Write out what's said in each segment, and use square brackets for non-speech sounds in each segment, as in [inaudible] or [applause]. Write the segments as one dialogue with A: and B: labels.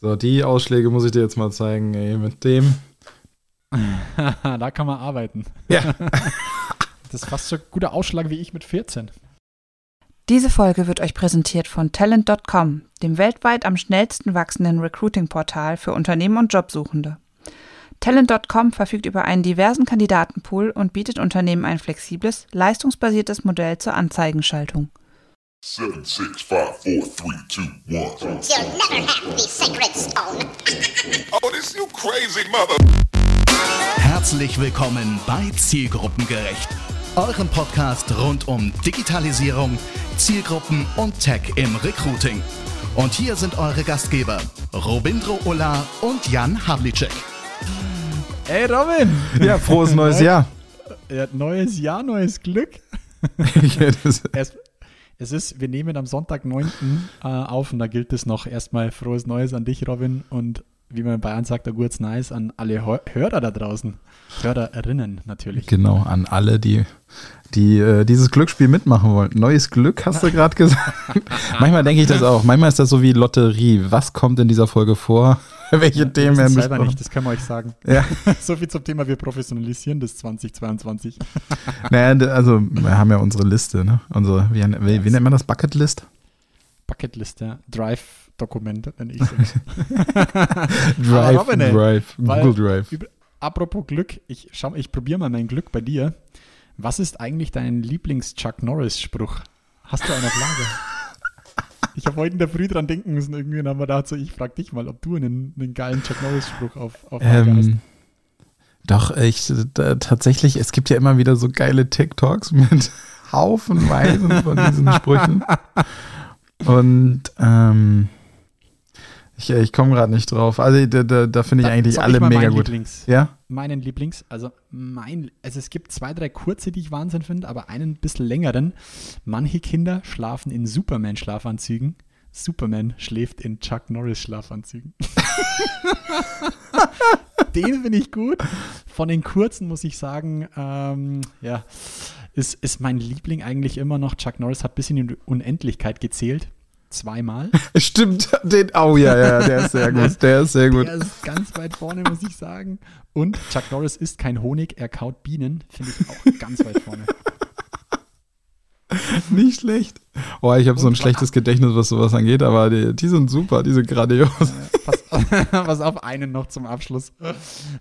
A: So, die Ausschläge muss ich dir jetzt mal zeigen, ey, mit dem. [laughs]
B: da kann man arbeiten.
A: Ja. [laughs]
B: das ist fast so ein guter Ausschlag wie ich mit 14.
C: Diese Folge wird euch präsentiert von Talent.com, dem weltweit am schnellsten wachsenden Recruiting-Portal für Unternehmen und Jobsuchende. Talent.com verfügt über einen diversen Kandidatenpool und bietet Unternehmen ein flexibles, leistungsbasiertes Modell zur Anzeigenschaltung.
D: Seven, six, five, four, three, two, one.
E: You'll never have the sacred stone.
D: Oh, this you crazy mother.
F: Herzlich willkommen bei Zielgruppengerecht, eurem Podcast rund um Digitalisierung, Zielgruppen und Tech im Recruiting. Und hier sind eure Gastgeber Robindro Ulla und Jan Havlicek.
B: Ey, Robin!
A: Ja, frohes neues [laughs] Jahr.
B: Ja, neues Jahr, neues Glück. [laughs] [laughs]
A: ja, das,
B: Erst, es ist, wir nehmen am Sonntag, 9. Äh, auf und da gilt es noch erstmal frohes Neues an dich, Robin, und wie man in Bayern sagt, ein gutes Nice an alle Hör- Hörer da draußen. Hörerinnen natürlich.
A: genau, an alle, die, die äh, dieses Glücksspiel mitmachen wollen. Neues Glück, hast du gerade gesagt. [laughs] Manchmal denke ich das auch. Manchmal ist das so wie Lotterie. Was kommt in dieser Folge vor? [laughs] Welche
B: Wir
A: Themen werden besprochen?
B: nicht, das können wir euch sagen.
A: Ja. [laughs]
B: so viel zum Thema, wir professionalisieren das 2022.
A: Naja, also wir haben ja unsere Liste, ne? Unsere, wie, wie, wie nennt man das? Bucketlist?
B: Bucketliste, Drive-Dokument, nenne ich es.
A: Drive,
B: Robin, ey,
A: Drive, Google Drive.
B: Apropos Glück, ich, schau, ich probiere mal mein Glück bei dir. Was ist eigentlich dein Lieblings-Chuck Norris-Spruch? Hast du einen auf Lager? [laughs] Ich habe heute in der Früh dran denken müssen, irgendwie und haben wir gedacht, so, ich frage dich mal, ob du einen, einen geilen Chuck Norris-Spruch auf, auf Lager hast.
A: Ähm, doch, ich da, tatsächlich, es gibt ja immer wieder so geile TikToks [laughs] mit haufenweise von diesen Sprüchen. [laughs] Und ähm, ich, ich komme gerade nicht drauf. Also da, da, da finde ich
B: Da-
A: eigentlich alle
B: ich
A: mega
B: meinen
A: gut.
B: Lieblings,
A: Ja?
B: Meinen Lieblings, also mein, also es gibt zwei, drei kurze, die ich Wahnsinn finde, aber einen bisschen längeren. Manche Kinder schlafen in Superman-Schlafanzügen. Superman schläft in Chuck Norris-Schlafanzügen. [laughs] Den finde ich gut. Von den kurzen muss ich sagen, ähm, ja, ist, ist mein Liebling eigentlich immer noch. Chuck Norris hat bis in die Unendlichkeit gezählt. Zweimal. [laughs]
A: Stimmt, den, oh ja, ja, der ist sehr [laughs] gut. Der ist sehr gut.
B: Der ist ganz weit vorne, muss ich sagen. Und Chuck Norris isst kein Honig, er kaut Bienen. Finde ich auch ganz weit vorne. [laughs]
A: Nicht schlecht. Oh, ich habe so ein schlechtes Gedächtnis, was sowas angeht, aber die, die sind super, die sind grandios.
B: Pass, [laughs] pass auf, einen noch zum Abschluss.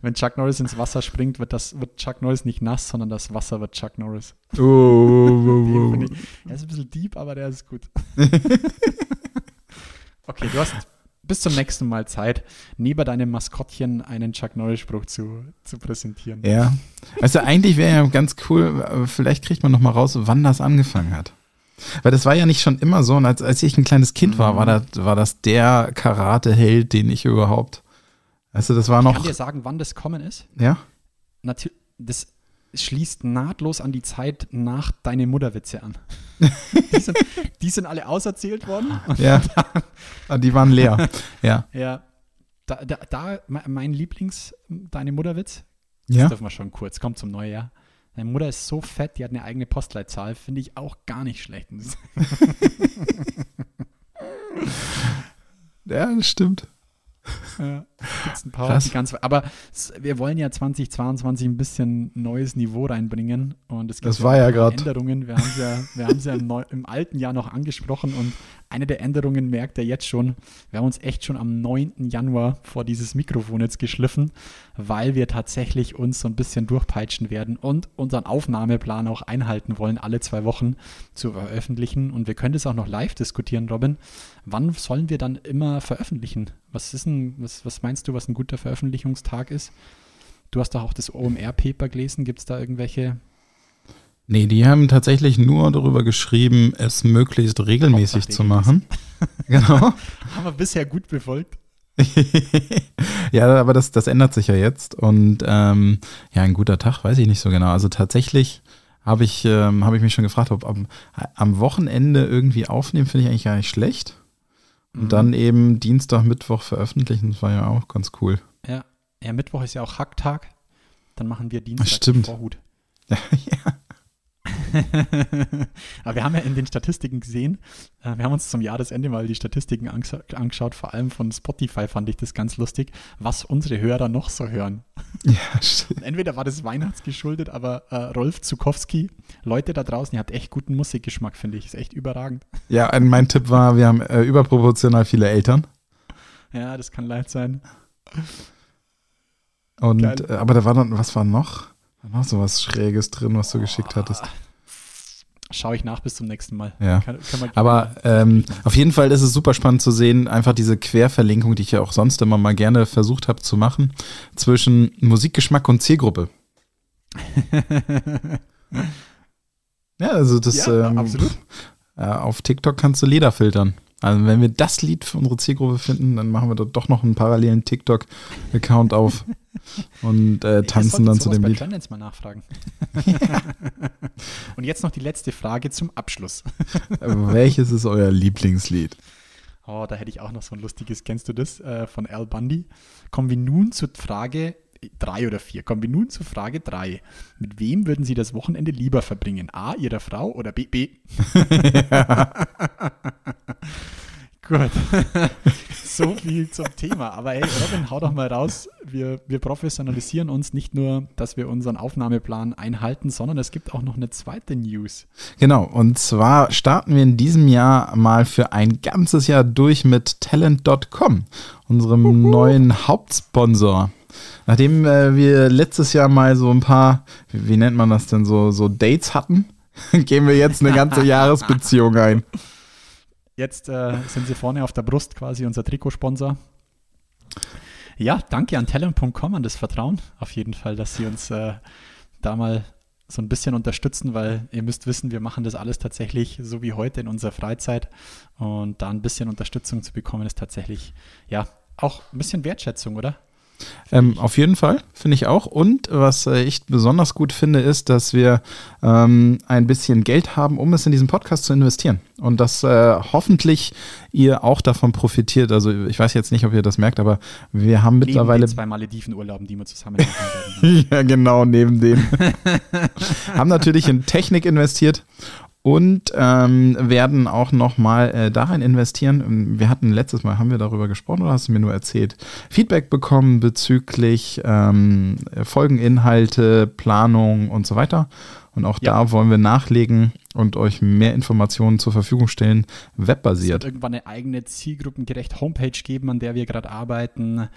B: Wenn Chuck Norris ins Wasser springt, wird, das, wird Chuck Norris nicht nass, sondern das Wasser wird Chuck Norris.
A: Oh, oh, oh, [laughs] oh.
B: ich, er ist ein bisschen deep, aber der ist gut. okay, du hast bis zum nächsten Mal Zeit, neben deinem Maskottchen einen Chuck Norris-Spruch zu, zu präsentieren.
A: Ja. Du, eigentlich wäre ja ganz cool, vielleicht kriegt man noch mal raus, wann das angefangen hat. Weil das war ja nicht schon immer so. Und als, als ich ein kleines Kind war, war das, war das der Karate-Held, den ich überhaupt. Du, das war
B: Ich
A: noch.
B: kann dir sagen, wann das kommen ist.
A: Ja?
B: Natürlich, das schließt nahtlos an die Zeit nach deine Mutterwitze an. [laughs] die, sind, die sind alle auserzählt worden. [laughs]
A: Ja. Ah, Die waren leer. [laughs] Ja.
B: ja, da, da, da me- mein Lieblings, deine Mutterwitz, das
A: Ja?
B: dürfen wir schon kurz, kommt zum Neujahr. Deine Mutter ist so fett, die hat eine eigene Postleitzahl, finde ich auch gar nicht schlecht.
A: Ja, das stimmt.
B: Ja, die ganz, aber wir wollen ja 2022 ein bisschen neues Niveau reinbringen und es gibt
A: Das war ja grad.
B: Änderungen. Wir haben es ja, wir haben's ja im, neu, im alten Jahr noch angesprochen und eine der Änderungen merkt ihr jetzt schon. Wir haben uns echt schon am 9. Januar vor dieses Mikrofon jetzt geschliffen, weil wir tatsächlich uns so ein bisschen durchpeitschen werden und unseren Aufnahmeplan auch einhalten wollen, alle zwei Wochen zu veröffentlichen. Und wir können das auch noch live diskutieren, Robin. Wann sollen wir dann immer veröffentlichen? Was ist ein, was, was meinst du, was ein guter Veröffentlichungstag ist? Du hast doch auch das OMR-Paper gelesen. Gibt es da irgendwelche?
A: Nee, die haben tatsächlich nur darüber geschrieben, es möglichst regelmäßig
B: Hauptsache
A: zu machen. [laughs] genau. [laughs]
B: Haben wir bisher gut befolgt. [laughs]
A: ja, aber das, das ändert sich ja jetzt. Und ähm, ja, ein guter Tag, weiß ich nicht so genau. Also tatsächlich habe ich, ähm, habe ich mich schon gefragt, ob am, am Wochenende irgendwie aufnehmen, finde ich eigentlich gar nicht schlecht. Und
B: Mhm.
A: dann eben Dienstag, Mittwoch veröffentlichen, das war ja auch ganz cool.
B: Ja. ja, Mittwoch ist ja auch Hacktag. Dann machen wir Dienstag
A: Stimmt.
B: Vorhut. [laughs]
A: ja. [laughs]
B: Aber wir haben ja in den Statistiken gesehen, äh, wir haben uns zum Jahresende mal die Statistiken anges- angeschaut, vor allem von Spotify fand ich das ganz lustig, was unsere Hörer noch so hören.
A: Ja, stimmt.
B: Entweder war das weihnachtsgeschuldet, aber äh, Rolf Zukowski, Leute da draußen, ihr habt echt guten Musikgeschmack, finde ich. Ist echt überragend.
A: ja ein- mein Tipp war, wir haben äh, überproportional viele Eltern.
B: Ja, das kann leid sein.
A: Und,
B: Geil.
A: äh, aber da war dann, was war noch? War noch so was Schräges drin, was du geschickt hattest.
B: Schaue ich nach bis zum nächsten Mal.
A: Ja.
B: Kann, kann
A: Aber ähm, auf jeden Fall ist es super spannend zu sehen, einfach diese Querverlinkung, die ich ja auch sonst immer mal gerne versucht habe zu machen, zwischen Musikgeschmack und Zielgruppe. [laughs] Ja, also das
B: ja,
A: ähm,
B: absolut. [laughs]
A: äh, auf TikTok kannst du Leder filtern. Also wenn wir das Lied für unsere Zielgruppe finden, dann machen wir dort doch noch einen parallelen TikTok-Account auf [laughs] [laughs] und äh, tanzen dann zu dem Lied.
B: Trendance mal nachfragen. [laughs] Und jetzt noch die letzte Frage zum Abschluss. [laughs]
A: Welches ist euer Lieblingslied?
B: Oh, da hätte ich auch noch so ein lustiges, kennst du das, äh, von Al Bundy. Kommen wir nun zur Frage drei oder vier. Kommen wir nun zur Frage drei. Mit wem würden Sie das Wochenende lieber verbringen? A, Ihrer Frau oder B, B? Gut. [laughs] so viel zum Thema. Aber hey, Robin, hau doch mal raus. Wir, wir professionalisieren uns nicht nur, dass wir unseren Aufnahmeplan einhalten, sondern es gibt auch noch eine zweite News.
A: Genau, und zwar starten wir in diesem Jahr mal für ein ganzes Jahr durch mit Talent.com, unserem neuen Hauptsponsor. Nachdem äh, wir letztes Jahr mal so ein paar, wie, wie nennt man das denn, so, so Dates hatten, [laughs] gehen wir jetzt eine ganze [laughs] Jahresbeziehung ein.
B: Jetzt äh, sind sie vorne auf der Brust quasi unser Trikotsponsor. Ja, danke an talent.com, an das Vertrauen. Auf jeden Fall, dass sie uns äh, da mal so ein bisschen unterstützen, weil ihr müsst wissen, wir machen das alles tatsächlich so wie heute in unserer Freizeit. Und da ein bisschen Unterstützung zu bekommen, ist tatsächlich, ja, auch ein bisschen Wertschätzung, oder?
A: Ähm, auf jeden Fall, finde ich auch. Und was äh, ich besonders gut finde, ist, dass wir ähm, ein bisschen Geld haben, um es in diesen Podcast zu investieren. Und dass äh, hoffentlich ihr auch davon profitiert. Also ich weiß jetzt nicht, ob ihr das merkt, aber wir haben mittlerweile.
B: Neben den zwei Malediven-Urlauben, die wir zusammen machen werden. [laughs]
A: ja, genau, neben dem. [laughs] haben natürlich in Technik investiert und ähm, werden auch nochmal äh, darin investieren. Wir hatten letztes Mal, haben wir darüber gesprochen oder hast du mir nur erzählt, Feedback bekommen bezüglich ähm, Folgeninhalte, Planung und so weiter. Und auch
B: Ja.
A: da wollen wir nachlegen und euch mehr Informationen zur Verfügung stellen,
B: Es wird
A: webbasiert.
B: irgendwann eine eigene zielgruppengerecht Homepage geben, an der wir gerade arbeiten.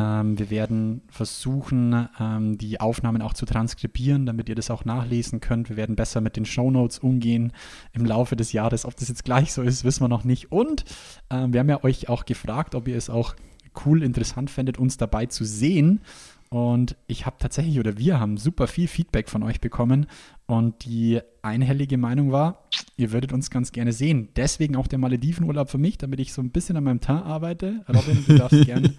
B: Ähm, wir werden versuchen, ähm, die Aufnahmen auch zu transkribieren, damit ihr das auch nachlesen könnt. Wir werden besser mit den Shownotes umgehen im Laufe des Jahres. Ob das jetzt gleich so ist, wissen wir noch nicht. Und ähm, wir haben ja euch auch gefragt, ob ihr es auch cool, interessant fändet, uns dabei zu sehen. Und ich habe tatsächlich, oder wir haben super viel Feedback von euch bekommen. Und die einhellige Meinung war, ihr würdet uns ganz gerne sehen. Deswegen auch der Maledivenurlaub für mich, damit ich so ein bisschen an meinem Teint arbeite. Robin, du darfst [laughs] gern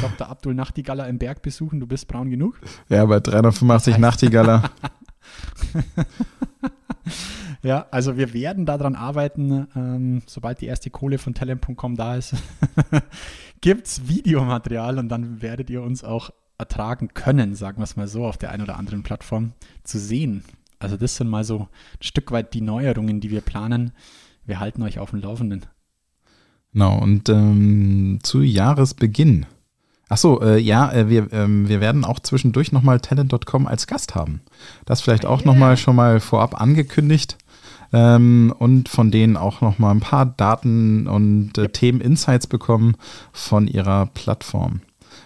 B: Dr. Abdul Nachtigaller im Berg besuchen. Du bist braun genug.
A: Ja, bei 385 [laughs] Nachtigaller. [laughs]
B: Ja, also wir werden daran arbeiten, ähm, sobald die erste Kohle von talent.com da ist, gibt es Videomaterial und dann werdet ihr uns auch ertragen können, sagen wir es mal so, auf der einen oder anderen Plattform zu sehen. Also das sind mal so ein Stück weit die Neuerungen, die wir planen. Wir halten euch auf dem Laufenden.
A: Genau, und ähm, zu Jahresbeginn. Achso, äh, ja, äh, wir, ähm, wir werden auch zwischendurch nochmal Talent.com als Gast haben. Das vielleicht auch
B: Yeah.
A: nochmal schon mal vorab angekündigt. Ähm, und von denen auch nochmal ein paar Daten und äh, Themen-Insights bekommen von ihrer Plattform.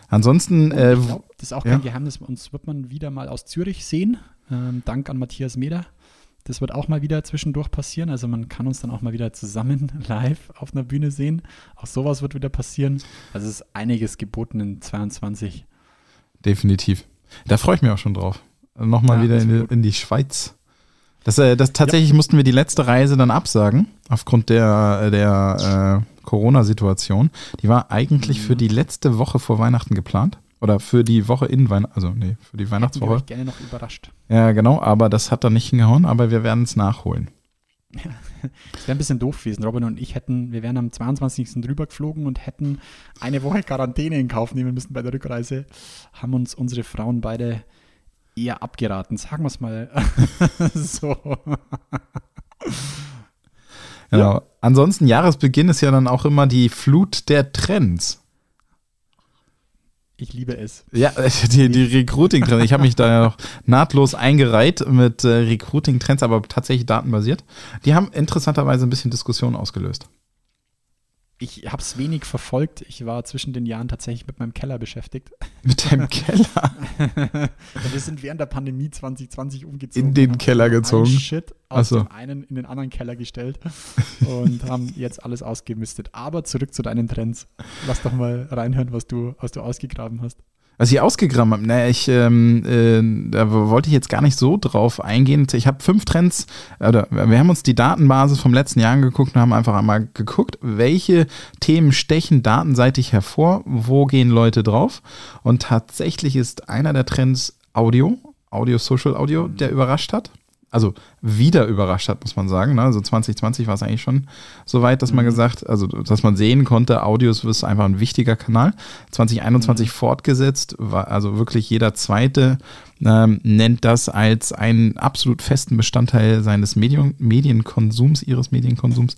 A: Ansonsten, äh,
B: ich glaub, das ist auch
A: ja.
B: kein Geheimnis. Uns wird man wieder mal aus Zürich sehen. Ähm, Dank an Matthias Meder. Das wird auch mal wieder zwischendurch passieren. Also man kann uns dann auch mal wieder zusammen [laughs] live auf einer Bühne sehen. Auch sowas wird wieder passieren. Also es ist einiges geboten in 22.
A: definitiv. Da freue ich mich auch schon drauf. Nochmal
B: Ja,
A: wieder in die, in die Schweiz. Das, äh, das tatsächlich mussten wir die letzte Reise dann absagen, aufgrund der, der äh, Corona-Situation. Die war eigentlich
B: Mhm.
A: für die letzte Woche vor Weihnachten geplant. Oder für die Woche in Weihnachten, also nee, für die Weihnachtswoche.
B: euch gerne noch überrascht.
A: Ja, genau, aber das hat dann nicht hingehauen, aber wir werden es nachholen.
B: Es wäre ein bisschen doof gewesen. Robin und ich hätten, wir wären am 22. drüber geflogen und hätten eine Woche Quarantäne in Kauf nehmen müssen bei der Rückreise. Haben uns unsere Frauen beide eher abgeraten, sagen wir es mal [laughs] so.
A: Genau. Ansonsten, Jahresbeginn ist ja dann auch immer die Flut der Trends.
B: Ich liebe es.
A: Ja, die, die Recruiting-Trends. Ich habe mich da ja auch nahtlos eingereiht mit äh, Recruiting-Trends, aber tatsächlich datenbasiert. Die haben interessanterweise ein bisschen Diskussion ausgelöst.
B: Ich habe es wenig verfolgt. Ich war zwischen den Jahren tatsächlich mit meinem Keller beschäftigt. [laughs]
A: Mit deinem Keller? [laughs]
B: wir sind während der Pandemie 2020 umgezogen.
A: In den Keller gezogen?
B: Shit aus
A: so.
B: dem einen in den anderen Keller gestellt und haben jetzt alles ausgemistet. Aber zurück zu deinen Trends. Lass doch mal reinhören, was du, was du ausgegraben hast.
A: Was ich ausgegraben habe, naja, ich, ähm, äh, da wollte ich jetzt gar nicht so drauf eingehen. Ich habe fünf Trends, oder wir haben uns die Datenbasis vom letzten Jahr angeguckt und haben einfach einmal geguckt, welche Themen stechen datenseitig hervor, wo gehen Leute drauf. Und tatsächlich ist einer der Trends Audio, Audio, Social Audio, der überrascht hat also wieder überrascht hat, muss man sagen. Ne? Also 2020 war es eigentlich schon so weit, dass man mhm. gesagt, also dass man sehen konnte, Audios ist einfach ein wichtiger Kanal. 2021 mhm. fortgesetzt, war also wirklich jeder zweite ähm, nennt das als einen absolut festen Bestandteil seines Medien Medienkonsums, ihres Medienkonsums.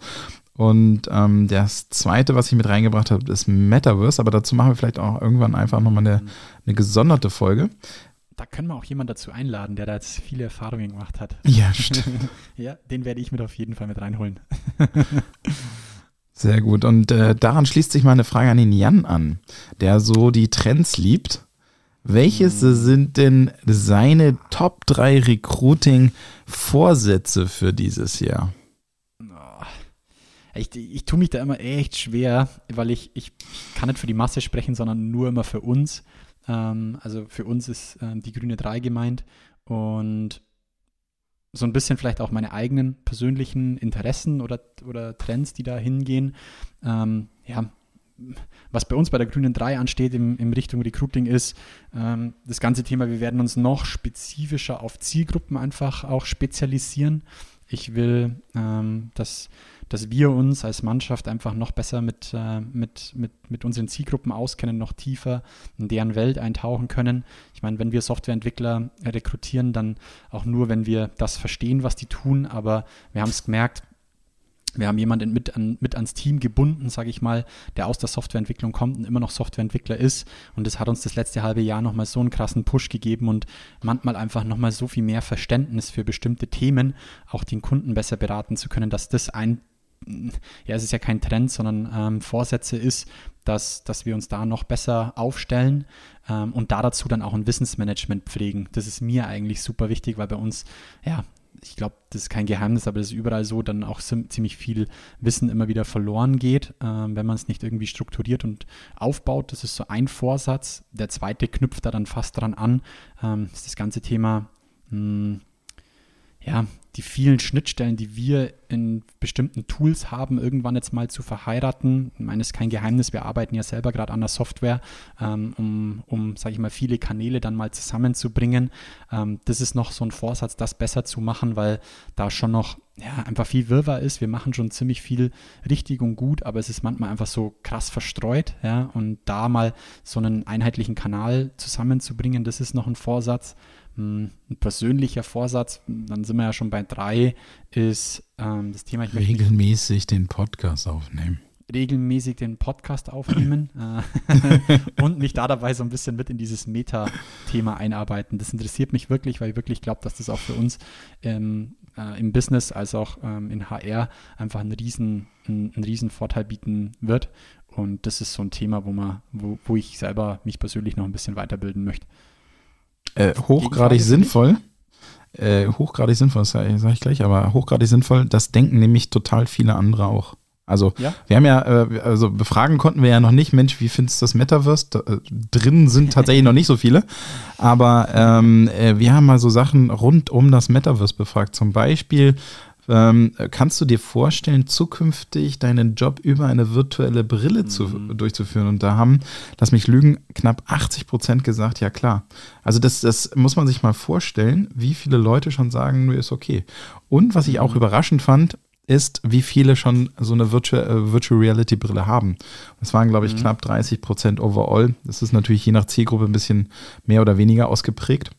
A: Und ähm, das zweite, was ich mit reingebracht habe, ist Metaverse, aber dazu machen wir vielleicht auch irgendwann einfach nochmal eine, mhm. eine gesonderte Folge
B: da können wir auch jemanden dazu einladen, der da jetzt viele Erfahrungen gemacht hat. [laughs]
A: Ja, stimmt. [laughs]
B: ja, den werde ich mit auf jeden Fall mit reinholen. [laughs]
A: Sehr gut. Und äh, daran schließt sich meine Frage an den Jan an, der so die Trends liebt. Welches hm. sind denn seine Top 3 Recruiting-Vorsätze für dieses Jahr?
B: Ich, ich tue mich da immer echt schwer, weil ich, ich, ich kann nicht für die Masse sprechen, sondern nur immer für uns. Ähm, also für uns ist ähm, die grüne 3 gemeint und so ein bisschen vielleicht auch meine eigenen persönlichen Interessen oder, oder Trends, die da hingehen. Ähm, ja, was bei uns bei der Grünen 3 ansteht im, im Richtung Recruiting ist, ähm, das ganze Thema, wir werden uns noch spezifischer auf Zielgruppen einfach auch spezialisieren. Ich will, ähm, dass dass wir uns als Mannschaft einfach noch besser mit, äh, mit, mit, mit unseren Zielgruppen auskennen, noch tiefer in deren Welt eintauchen können. Ich meine, wenn wir Softwareentwickler rekrutieren, dann auch nur, wenn wir das verstehen, was die tun. Aber wir haben es gemerkt, wir haben jemanden mit, an, mit ans Team gebunden, sage ich mal, der aus der Softwareentwicklung kommt und immer noch Softwareentwickler ist. Und das hat uns das letzte halbe Jahr nochmal so einen krassen Push gegeben und manchmal einfach nochmal so viel mehr Verständnis für bestimmte Themen, auch den Kunden besser beraten zu können, dass das ein ja, es ist ja kein Trend, sondern ähm, Vorsätze ist, dass, dass wir uns da noch besser aufstellen ähm, und da dazu dann auch ein Wissensmanagement pflegen. Das ist mir eigentlich super wichtig, weil bei uns, ja, ich glaube, das ist kein Geheimnis, aber es ist überall so, dann auch ziemlich viel Wissen immer wieder verloren geht, ähm, wenn man es nicht irgendwie strukturiert und aufbaut. Das ist so ein Vorsatz. Der zweite knüpft da dann fast dran an. Ähm, ist das ganze Thema mh, hm, ja, die vielen Schnittstellen, die wir in bestimmten Tools haben, irgendwann jetzt mal zu verheiraten. Ich meine, es ist kein Geheimnis, wir arbeiten ja selber gerade an der Software, ähm, um, um sage ich mal, viele Kanäle dann mal zusammenzubringen. Ähm, das ist noch so ein Vorsatz, das besser zu machen, weil da schon noch ja, einfach viel Wirrwarr ist. Wir machen schon ziemlich viel richtig und gut, aber es ist manchmal einfach so krass verstreut. Ja? Und da mal so einen einheitlichen Kanal zusammenzubringen, das ist noch ein Vorsatz. Hm, ein persönlicher Vorsatz, dann sind wir ja schon bei drei, ist ähm, das Thema.
A: Ich regelmäßig den Podcast aufnehmen.
B: Regelmäßig den Podcast aufnehmen äh, [laughs] und mich da dabei so ein bisschen mit in dieses Meta-Thema einarbeiten. Das interessiert mich wirklich, weil ich wirklich glaube, dass das auch für uns ähm, äh, im Business als auch ähm, in HR einfach einen riesen, einen, einen riesen Vorteil bieten wird. Und das ist so ein Thema, wo, man, wo, wo ich selber mich persönlich noch ein bisschen weiterbilden möchte.
A: Äh, hochgradig sinnvoll. Äh, hochgradig sinnvoll, das sage ich gleich, aber hochgradig sinnvoll, das denken nämlich total viele andere auch. Also ja? wir haben ja, äh, also befragen konnten wir ja noch nicht, Mensch, wie findest du das Metaverse? Da, äh, drin sind tatsächlich noch nicht so viele, aber ähm, äh, wir haben mal so Sachen rund um das Metaverse befragt. Zum Beispiel, ähm, kannst du dir vorstellen, zukünftig deinen Job über eine virtuelle Brille mhm. zu, durchzuführen? Und da haben, lass mich lügen, knapp 80 Prozent gesagt, ja klar. Also das, das muss man sich mal vorstellen, wie viele Leute schon sagen, nur ist okay. Und was ich auch mhm. überraschend fand, ist, wie viele schon so eine Virtual, äh, Virtual Reality Brille haben. Das waren, glaube ich, mhm. knapp 30 Prozent overall. Das ist natürlich je nach Zielgruppe ein bisschen mehr oder weniger ausgeprägt.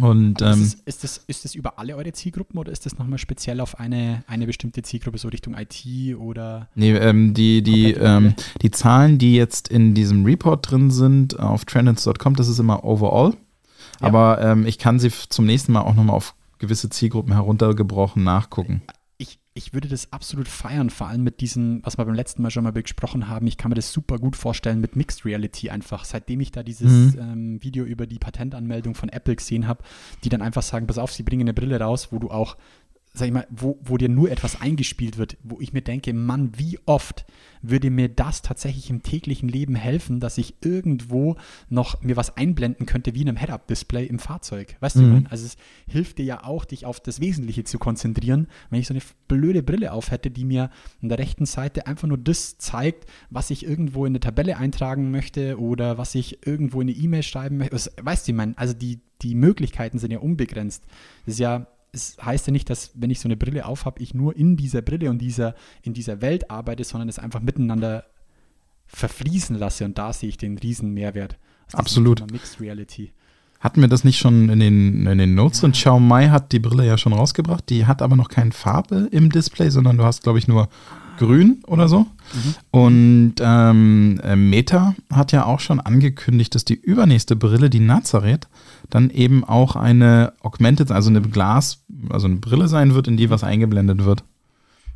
A: Und ähm,
B: ist, es, ist, das, ist das über alle eure Zielgruppen oder ist das nochmal speziell auf eine, eine bestimmte Zielgruppe, so Richtung IT oder?
A: Nee, ähm, die, die, ähm, die Zahlen, die jetzt in diesem Report drin sind auf trendins.com, das ist immer overall.
B: Ja.
A: Aber ähm, ich kann sie zum nächsten Mal auch nochmal auf gewisse Zielgruppen heruntergebrochen nachgucken.
B: Ich, ich würde das absolut feiern, vor allem mit diesem, was wir beim letzten Mal schon mal besprochen haben. Ich kann mir das super gut vorstellen mit Mixed Reality einfach. Seitdem ich da dieses
A: Mhm.
B: ähm, Video über die Patentanmeldung von Apple gesehen habe, die dann einfach sagen, pass auf, sie bringen eine Brille raus, wo du auch, sag ich mal, wo, wo dir nur etwas eingespielt wird, wo ich mir denke, Mann, wie oft würde mir das tatsächlich im täglichen Leben helfen, dass ich irgendwo noch mir was einblenden könnte, wie in einem Head-Up-Display im Fahrzeug. Weißt du,
A: Mhm.
B: ich mein? also es hilft dir ja auch, dich auf das Wesentliche zu konzentrieren. Wenn ich so eine blöde Brille auf hätte, die mir an der rechten Seite einfach nur das zeigt, was ich irgendwo in eine Tabelle eintragen möchte oder was ich irgendwo in eine E-Mail schreiben möchte. Weißt du, ich meine, also die, die Möglichkeiten sind ja unbegrenzt. Das ist ja, es heißt ja nicht, dass, wenn ich so eine Brille aufhab, ich nur in dieser Brille und dieser, in dieser Welt arbeite, sondern es einfach miteinander verfließen lasse und da sehe ich den riesen Mehrwert. diesem
A: Absolut.
B: Mixed Reality.
A: Hatten wir das nicht schon in den, in den Notes? Und Xiaomi hat die Brille ja schon rausgebracht. Die hat aber noch keine Farbe im Display, sondern du hast, glaube ich, nur grün oder so. Und ähm, äh, Meta hat ja auch schon angekündigt, dass die übernächste Brille, die Nazareth, dann eben auch eine Augmented, also eine Glas, also eine Brille sein wird, in die was eingeblendet wird.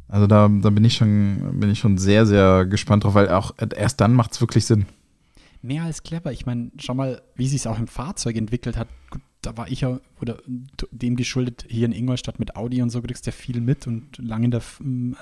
A: Also da, da bin ich schon, bin ich schon sehr, sehr gespannt drauf, weil auch erst dann macht es wirklich Sinn.
B: Mehr als clever. Ich meine, schau mal, wie sich es auch im Fahrzeug entwickelt hat. Gut, da war ich ja, oder dem geschuldet, hier in Ingolstadt mit Audi und so kriegst du ja viel mit und lange in der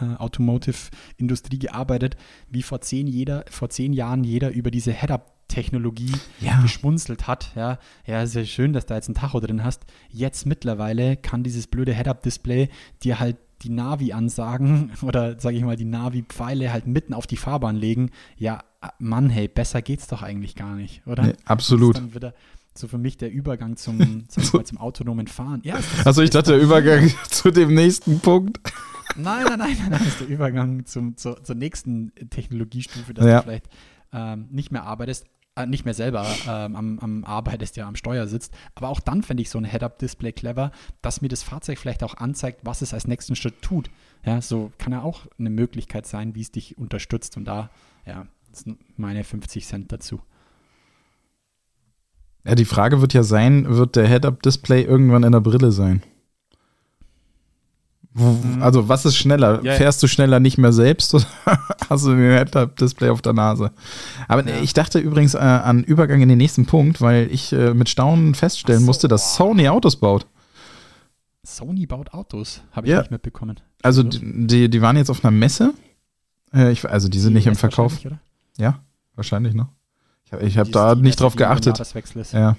B: äh, Automotive-Industrie gearbeitet, wie vor zehn, jeder, vor zehn Jahren jeder über diese Head-Up-Technologie
A: Ja.
B: geschmunzelt hat. Ja, ja, ist ja schön, dass du da jetzt ein Tacho drin hast. Jetzt mittlerweile kann dieses blöde Head-Up-Display dir halt die Navi-Ansagen [laughs] oder sage ich mal die Navi-Pfeile halt mitten auf die Fahrbahn legen. Ja, Mann, hey, besser geht's doch eigentlich gar nicht, oder?
A: Nee, absolut.
B: Dann wieder so für mich der Übergang zum, mal, zum autonomen Fahren. Ja,
A: Also ich dachte, der Übergang [laughs] zu dem nächsten Punkt.
B: Nein, nein, nein, nein, das ist der Übergang zum, zur, zur nächsten Technologiestufe, dass
A: Ja.
B: du vielleicht ähm, nicht mehr arbeitest, äh, nicht mehr selber ähm, am, am arbeitest, ja am Steuer sitzt. Aber auch dann fände ich so ein Head-Up-Display clever, dass mir das Fahrzeug vielleicht auch anzeigt, was es als nächsten Schritt tut. Ja, so kann ja auch eine Möglichkeit sein, wie es dich unterstützt. Und da, ja, meine 50 Cent dazu.
A: Ja, die Frage wird ja sein, wird der Head-Up-Display irgendwann in der Brille sein? Wo, Also was ist schneller?
B: Ja, ja.
A: Fährst du schneller nicht mehr selbst oder [laughs] hast du den Head-Up-Display auf der Nase? Aber
B: Ja.
A: ich dachte übrigens äh, an Übergang in den nächsten Punkt, weil ich äh, mit Staunen feststellen
B: so,
A: musste, dass Sony Autos baut.
B: Sony baut Autos, habe ich nicht mitbekommen.
A: Also
B: Was?
A: die, die, die waren jetzt auf einer Messe. Äh, ich, also die sind nicht im Verkauf.
B: oder?
A: Ja, wahrscheinlich noch. Ich, hab- ich habe
B: Die-
A: da nicht drauf geachtet. Ja.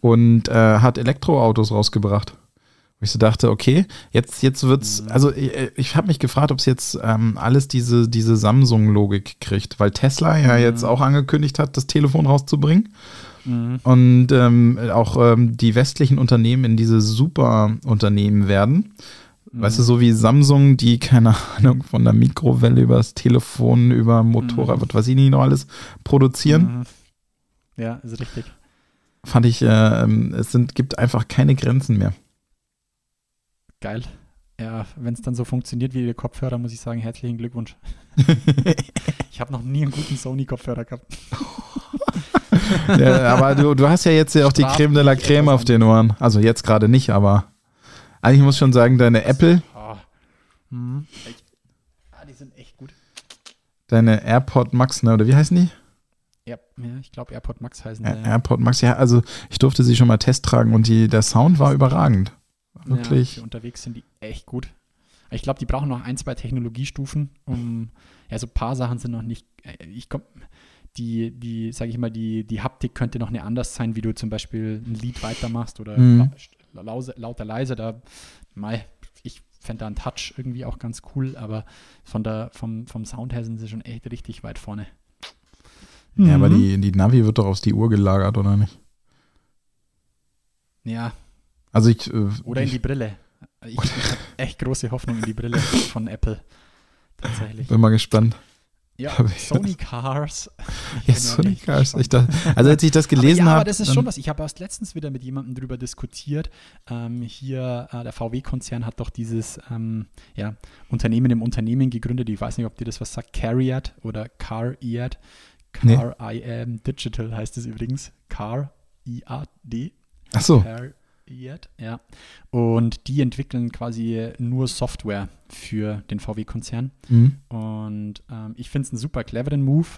A: Und äh, hat Elektroautos rausgebracht. Wo ich so dachte, okay, jetzt, jetzt wird's,
B: Mhm.
A: also ich, ich habe mich gefragt, ob es jetzt ähm, alles diese, diese Samsung-Logik kriegt, weil Tesla ja
B: Mhm.
A: jetzt auch angekündigt hat, das Telefon rauszubringen.
B: Mhm.
A: Und ähm, auch ähm, die westlichen Unternehmen in diese Superunternehmen werden. Weißt du, so wie Samsung, die, keine Ahnung, von der Mikrowelle über das Telefon, über Motorrad,
B: Mhm.
A: was weiß ich nicht noch alles produzieren.
B: Mhm. Ja, ist richtig.
A: fand ich, äh, es sind, gibt einfach keine Grenzen mehr.
B: Geil. Ja, wenn es dann so funktioniert wie der Kopfhörer, muss ich sagen, herzlichen Glückwunsch. [laughs] ich habe noch nie einen guten Sony-Kopfhörer gehabt. [laughs]
A: ja, aber du, du hast ja jetzt ja auch die
B: Strafen
A: Creme de la Creme auf den Ohren. Also jetzt gerade nicht, aber eigentlich muss ich schon sagen, deine Apple,
B: Ah. Mhm. Ich, ah, die sind echt gut.
A: deine AirPod Max, ne, oder wie heißen die?
B: Ja, ja ich glaube AirPod Max heißen
A: Ja,
B: die.
A: AirPod Max, ja, also ich durfte sie schon mal Test tragen und die, der Sound war überragend.
B: Ja,
A: Wirklich.
B: für unterwegs sind die echt gut. Ich glaube, die brauchen noch ein, zwei Technologiestufen. Um, ja, so ein paar Sachen sind noch nicht. äh, Ich komm, die, die, sage ich mal, die, die Haptik könnte noch eine anders sein, wie du zum Beispiel ein Lied weitermachst oder
A: Mhm.
B: La- lause, lauter leise. Da, mei, ich fände da ein Touch irgendwie auch ganz cool, aber von der, vom, vom Sound her sind sie schon echt richtig weit vorne.
A: Ja, aber
B: Mhm.
A: die, die Navi wird doch aus die Uhr gelagert, oder nicht?
B: Ja,
A: Also ich, äh,
B: oder in
A: ich
B: die Brille. Ich, ich habe echt große Hoffnung in die Brille von Apple. [laughs] Tatsächlich.
A: bin mal gespannt.
B: Ja, Sony Cars. Ich [laughs]
A: Ja, Sony
B: echt
A: Cars. Ich dachte, also als ich das gelesen
B: aber ja,
A: habe.
B: aber das ist schon was. Ich habe erst letztens wieder mit jemandem drüber diskutiert. Ähm, hier, äh, der VW-Konzern hat doch dieses ähm, ja, Unternehmen im Unternehmen gegründet. Ich weiß nicht, ob dir das was sagt. Cariad oder Car-Iad.
A: Nee.
B: Car I am Digital heißt es übrigens. Car I-A-D.
A: Ach so.
B: Cariad, ja. Und die entwickeln quasi nur Software für den VW-Konzern.
A: Mhm.
B: Und ähm, ich finde es einen super cleveren Move,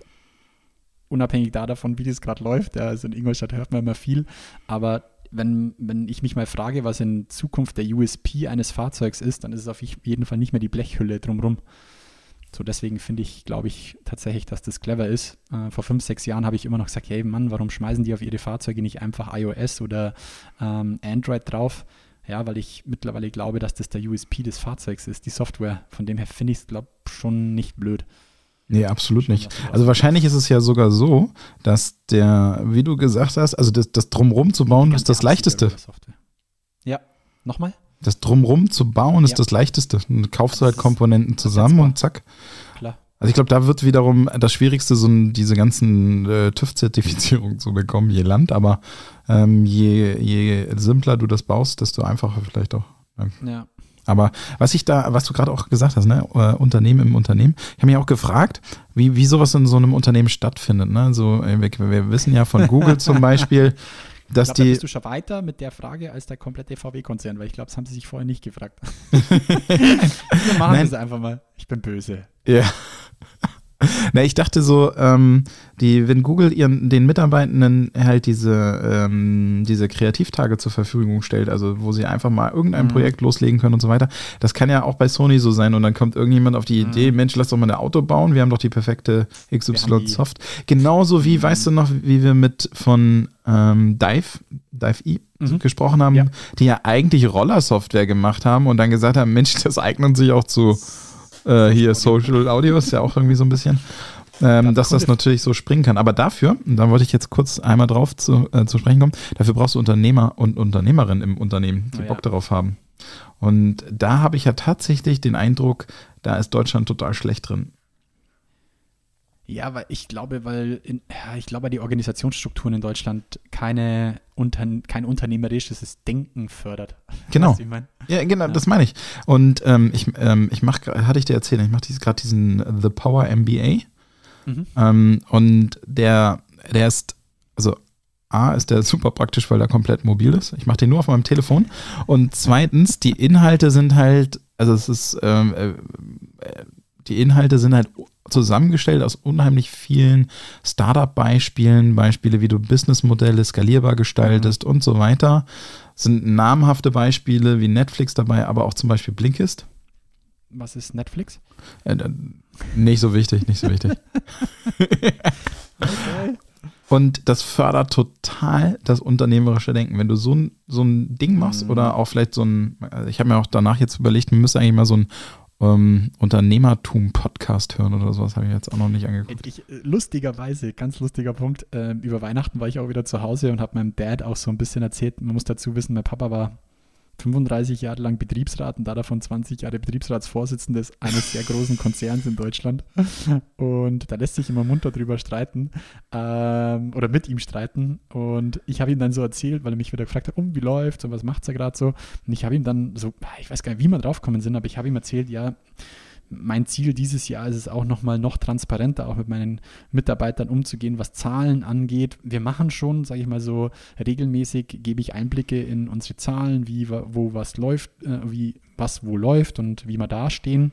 B: unabhängig da davon, wie das gerade läuft. Ja, also in Ingolstadt hört man immer viel, aber wenn, wenn ich mich mal frage, was in Zukunft der USP eines Fahrzeugs ist, dann ist es auf jeden Fall nicht mehr die Blechhülle drumherum. So, deswegen finde ich, glaube ich tatsächlich, dass das clever ist. Äh, vor fünf, sechs Jahren habe ich immer noch gesagt, hey Mann, warum schmeißen die auf ihre Fahrzeuge nicht einfach iOS oder ähm, Android drauf? Ja, weil ich mittlerweile glaube, dass das der USP des Fahrzeugs ist, die Software. Von dem her finde ich es, glaube schon nicht blöd.
A: Nee, absolut nicht. Also wahrscheinlich ist es ja sogar so, dass der, wie du gesagt hast, also das, das Drumrum zu bauen ist das leichteste.
B: Ja, nochmal?
A: Das Drumrum zu bauen ist
B: Ja.
A: das leichteste. Dann kaufst du halt Komponenten zusammen und zack.
B: Klar.
A: Also ich glaube, da wird wiederum das Schwierigste, so diese ganzen äh, TÜV-Zertifizierungen zu bekommen, je Land, aber ähm, je, je simpler du das baust, desto einfacher vielleicht auch.
B: Ja.
A: Aber was ich da, was du gerade auch gesagt hast, ne, äh, Unternehmen im Unternehmen, ich habe mich auch gefragt, wie, wie sowas in so einem Unternehmen stattfindet. Ne? So, äh, wir, wir wissen ja von Google [laughs] zum Beispiel,
B: Ich
A: dass
B: glaube, da
A: die.
B: bist du schon weiter mit der Frage als der komplette VW-Konzern, weil ich glaube, das haben sie sich vorher nicht gefragt. [laughs] Wir machen
A: Nein.
B: das einfach mal. Ich bin böse.
A: Ja. Na, ich dachte so, ähm, die, wenn Google ihren, den Mitarbeitenden halt diese, ähm, diese Kreativtage zur Verfügung stellt, also wo sie einfach mal irgendein
B: Mhm.
A: Projekt loslegen können und so weiter, das kann ja auch bei Sony so sein und dann kommt irgendjemand auf die Idee, Mensch, lass doch mal ein Auto bauen, wir haben doch die perfekte
B: Mhm.
A: XY-Soft. Genauso wie, weißt du noch, wie wir mit von ähm, Dive, Dive E
B: Mhm.
A: gesprochen haben,
B: Ja.
A: die ja eigentlich Rollersoftware gemacht haben und dann gesagt haben, Mensch, das eignet sich auch zu äh, hier Social Audio ist ja auch irgendwie so ein bisschen, ähm, dass das natürlich so springen kann. Aber dafür, und da wollte ich jetzt kurz einmal drauf zu, äh, zu sprechen kommen, dafür brauchst du Unternehmer und Unternehmerinnen im Unternehmen, die
B: Oh ja.
A: Bock darauf haben. Und da habe ich ja tatsächlich den Eindruck, da ist Deutschland total schlecht drin.
B: Ja, weil ich glaube, weil in, ja, ich glaube, die Organisationsstrukturen in Deutschland keine unter, kein unternehmerisches Denken fördert. [laughs]
A: Genau.
B: Weißt ich mein?
A: Ja, genau,
B: Ja.
A: das meine ich. Und ähm, ich, ähm, ich mache, hatte ich dir erzählt, ich mache gerade diesen The Power MBA.
B: Mhm.
A: Ähm, und der, der ist, also A, ist der super praktisch, weil er komplett mobil ist. Ich mache den nur auf meinem Telefon. Und zweitens, die Inhalte sind halt, also es ist, ähm, äh, äh, die Inhalte sind halt zusammengestellt aus unheimlich vielen Startup-Beispielen, Beispiele, wie du Businessmodelle skalierbar gestaltest und so weiter. Sind namhafte Beispiele wie Netflix dabei, aber auch zum Beispiel Blinkist.
B: Was ist Netflix?
A: Äh, äh, nicht so wichtig, nicht so wichtig.
B: Okay. [laughs] [laughs]
A: Und das fördert total das unternehmerische Denken. Wenn du so ein, so ein Ding machst
B: Mhm.
A: oder auch vielleicht so ein, also ich habe mir auch danach jetzt überlegt, man müsste eigentlich mal so ein ähm, Unternehmertum-Podcast hören oder sowas, habe ich jetzt auch noch nicht angeguckt.
B: Ich, äh, lustigerweise, ganz lustiger Punkt, ähm, über Weihnachten war ich auch wieder zu Hause und habe meinem Dad auch so ein bisschen erzählt, man muss dazu wissen, mein Papa war 35 Jahre lang Betriebsrat und da davon 20 Jahre Betriebsratsvorsitzender eines sehr großen Konzerns in Deutschland. Und da lässt sich immer munter drüber streiten ähm, oder mit ihm streiten. Und ich habe ihm dann so erzählt, weil er mich wieder gefragt hat, um, wie läuft's und was macht's er gerade so. Und ich habe ihm dann so, ich weiß gar nicht, wie wir draufgekommen sind, aber ich habe ihm erzählt, ja, mein Ziel dieses Jahr ist es auch nochmal noch transparenter, auch mit meinen Mitarbeitern umzugehen, was Zahlen angeht. Wir machen schon, sage ich mal so, regelmäßig gebe ich Einblicke in unsere Zahlen, wie wo was läuft, äh, wie was wo läuft und wie wir dastehen.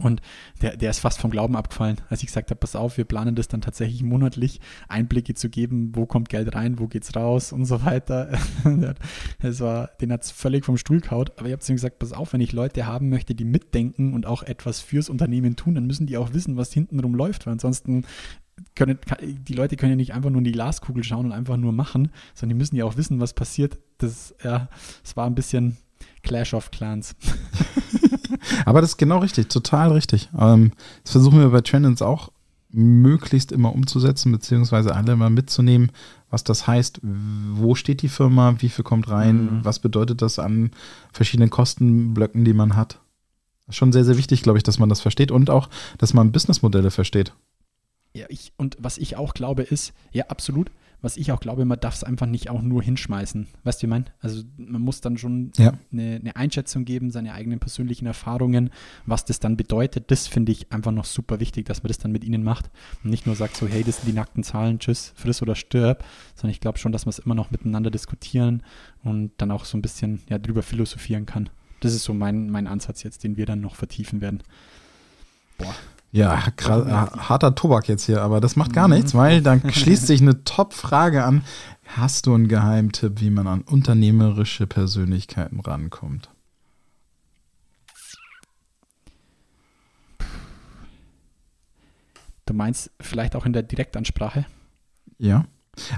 B: Und der, der ist fast vom Glauben abgefallen, als ich gesagt habe, pass auf, wir planen das dann tatsächlich monatlich, Einblicke zu geben, wo kommt Geld rein, wo geht's raus und so weiter. [laughs] das war, den hat's völlig vom Stuhl kaut. Aber ich habe zu ihm gesagt, pass auf, wenn ich Leute haben möchte, die mitdenken und auch etwas fürs Unternehmen tun, dann müssen die auch wissen, was hintenrum läuft, weil ansonsten können, die Leute können ja nicht einfach nur in die Glaskugel schauen und einfach nur machen, sondern die müssen ja auch wissen, was passiert. Das, ja, es war ein bisschen Clash of Clans. [laughs] [laughs]
A: Aber das ist genau richtig, total richtig. Ähm, das versuchen wir bei Trendins auch möglichst immer umzusetzen, beziehungsweise alle mal mitzunehmen, was das heißt, wo steht die Firma, wie viel kommt rein,
B: Mhm.
A: was bedeutet das an verschiedenen Kostenblöcken, die man hat. Schon sehr, sehr wichtig, glaube ich, dass man das versteht und auch, dass man Businessmodelle versteht.
B: Ja, ich, und was ich auch glaube ist, ja, absolut, was ich auch glaube, man darf es einfach nicht auch nur hinschmeißen. Weißt du, wie ich meine? Also man muss dann schon
A: Ja.
B: eine, eine Einschätzung geben, seine eigenen persönlichen Erfahrungen, was das dann bedeutet. Das finde ich einfach noch super wichtig, dass man das dann mit ihnen macht und nicht nur sagt so, hey, das sind die nackten Zahlen, tschüss, friss oder stirb, sondern ich glaube schon, dass man es immer noch miteinander diskutieren und dann auch so ein bisschen ja, drüber philosophieren kann. Das ist so mein, mein Ansatz jetzt, den wir dann noch vertiefen werden. Boah,
A: Ja, harter Tobak jetzt hier, aber das macht gar
B: Mhm.
A: nichts, weil dann [laughs] schließt sich eine Top-Frage an. Hast du einen Geheimtipp, wie man an unternehmerische Persönlichkeiten rankommt?
B: du meinst vielleicht auch in der Direktansprache?
A: Ja.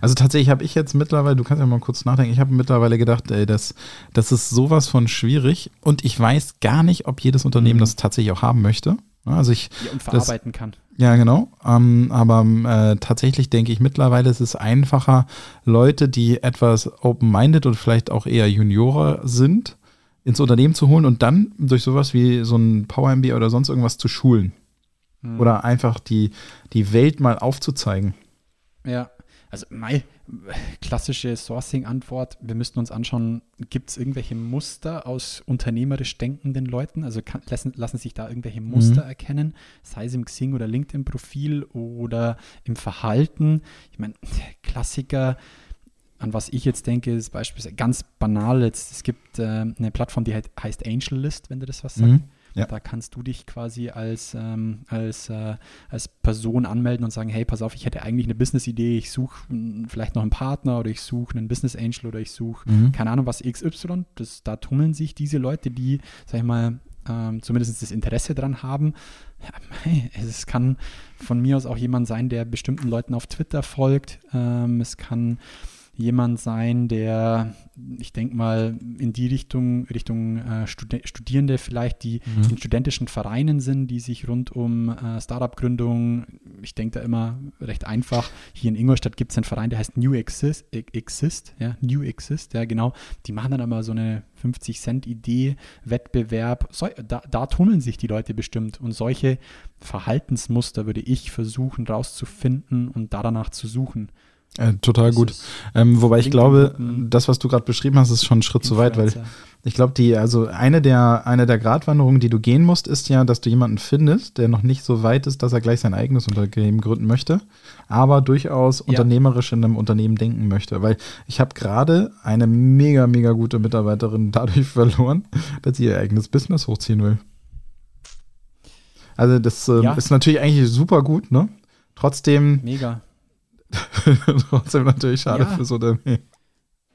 A: Also tatsächlich habe ich jetzt mittlerweile, du kannst ja mal kurz nachdenken, ich habe mittlerweile gedacht, ey, das, das ist sowas von schwierig und ich weiß gar nicht, ob jedes Unternehmen
B: Mhm.
A: das tatsächlich auch haben möchte. Also ich,
B: Ja, und
A: Das-
B: verarbeiten kann.
A: ja genau, ähm, aber äh, tatsächlich denke ich mittlerweile, ist es einfacher, Leute, die etwas open-minded und vielleicht auch eher Juniorer sind, ins Unternehmen zu holen und dann durch sowas wie so ein Power MBA oder sonst irgendwas zu schulen.
B: Mhm.
A: Oder einfach die, die Welt mal aufzuzeigen.
B: Ja, also mein klassische Sourcing-Antwort, wir müssten uns anschauen, gibt es irgendwelche Muster aus unternehmerisch denkenden Leuten? Also kann, lassen, lassen sich da irgendwelche Muster
A: Mhm.
B: erkennen, sei es im Xing- oder LinkedIn-Profil oder im Verhalten? Ich meine, Klassiker, an was ich jetzt denke, ist beispielsweise ganz banal, jetzt, es gibt äh, eine Plattform, die halt, heißt AngelList, wenn du das was sagt.
A: Mhm. Ja.
B: Da kannst du dich quasi als, ähm, als, äh, als Person anmelden und sagen, hey, pass auf, ich hätte eigentlich eine Business-Idee, ich suche mm, vielleicht noch einen Partner oder ich suche einen Business Angel oder ich suche,
A: Mhm.
B: keine Ahnung, was XY. Das, da tummeln sich diese Leute, die, sag ich mal, ähm, zumindest das Interesse dran haben. Ja, hey, es kann von mir aus auch jemand sein, der bestimmten Leuten auf Twitter folgt. Ähm, es kann jemand sein, der, ich denke mal, in die Richtung, Richtung äh, Studi Studierende vielleicht, die
A: Mhm.
B: in studentischen Vereinen sind, die sich rund um äh, Startup-Gründung, ich denke da immer recht einfach, hier in Ingolstadt gibt es einen Verein, der heißt New Exist, E- Exist, ja, New Exist, ja genau, die machen dann immer so eine 50-Cent-Idee-Wettbewerb, so, da, da tunneln sich die Leute bestimmt und solche Verhaltensmuster würde ich versuchen rauszufinden und danach zu suchen.
A: Äh, total
B: Das
A: gut. Ähm, wobei ich glaube, das, was du gerade beschrieben hast, ist schon ein Schritt zu weit, weil ich glaube, die, also eine der, eine der Gratwanderungen, die du gehen musst, ist ja, dass du jemanden findest, der noch nicht so weit ist, dass er gleich sein eigenes Unternehmen gründen möchte, aber durchaus unternehmerisch in einem Unternehmen denken möchte. Weil ich habe gerade eine mega, mega gute Mitarbeiterin dadurch [laughs] verloren, dass sie ihr eigenes Business hochziehen will. Also das ähm,
B: Ja.
A: ist natürlich eigentlich super gut, ne? Trotzdem,
B: Mega. [laughs]
A: trotzdem natürlich schade
B: Ja.
A: für so Unternehmen.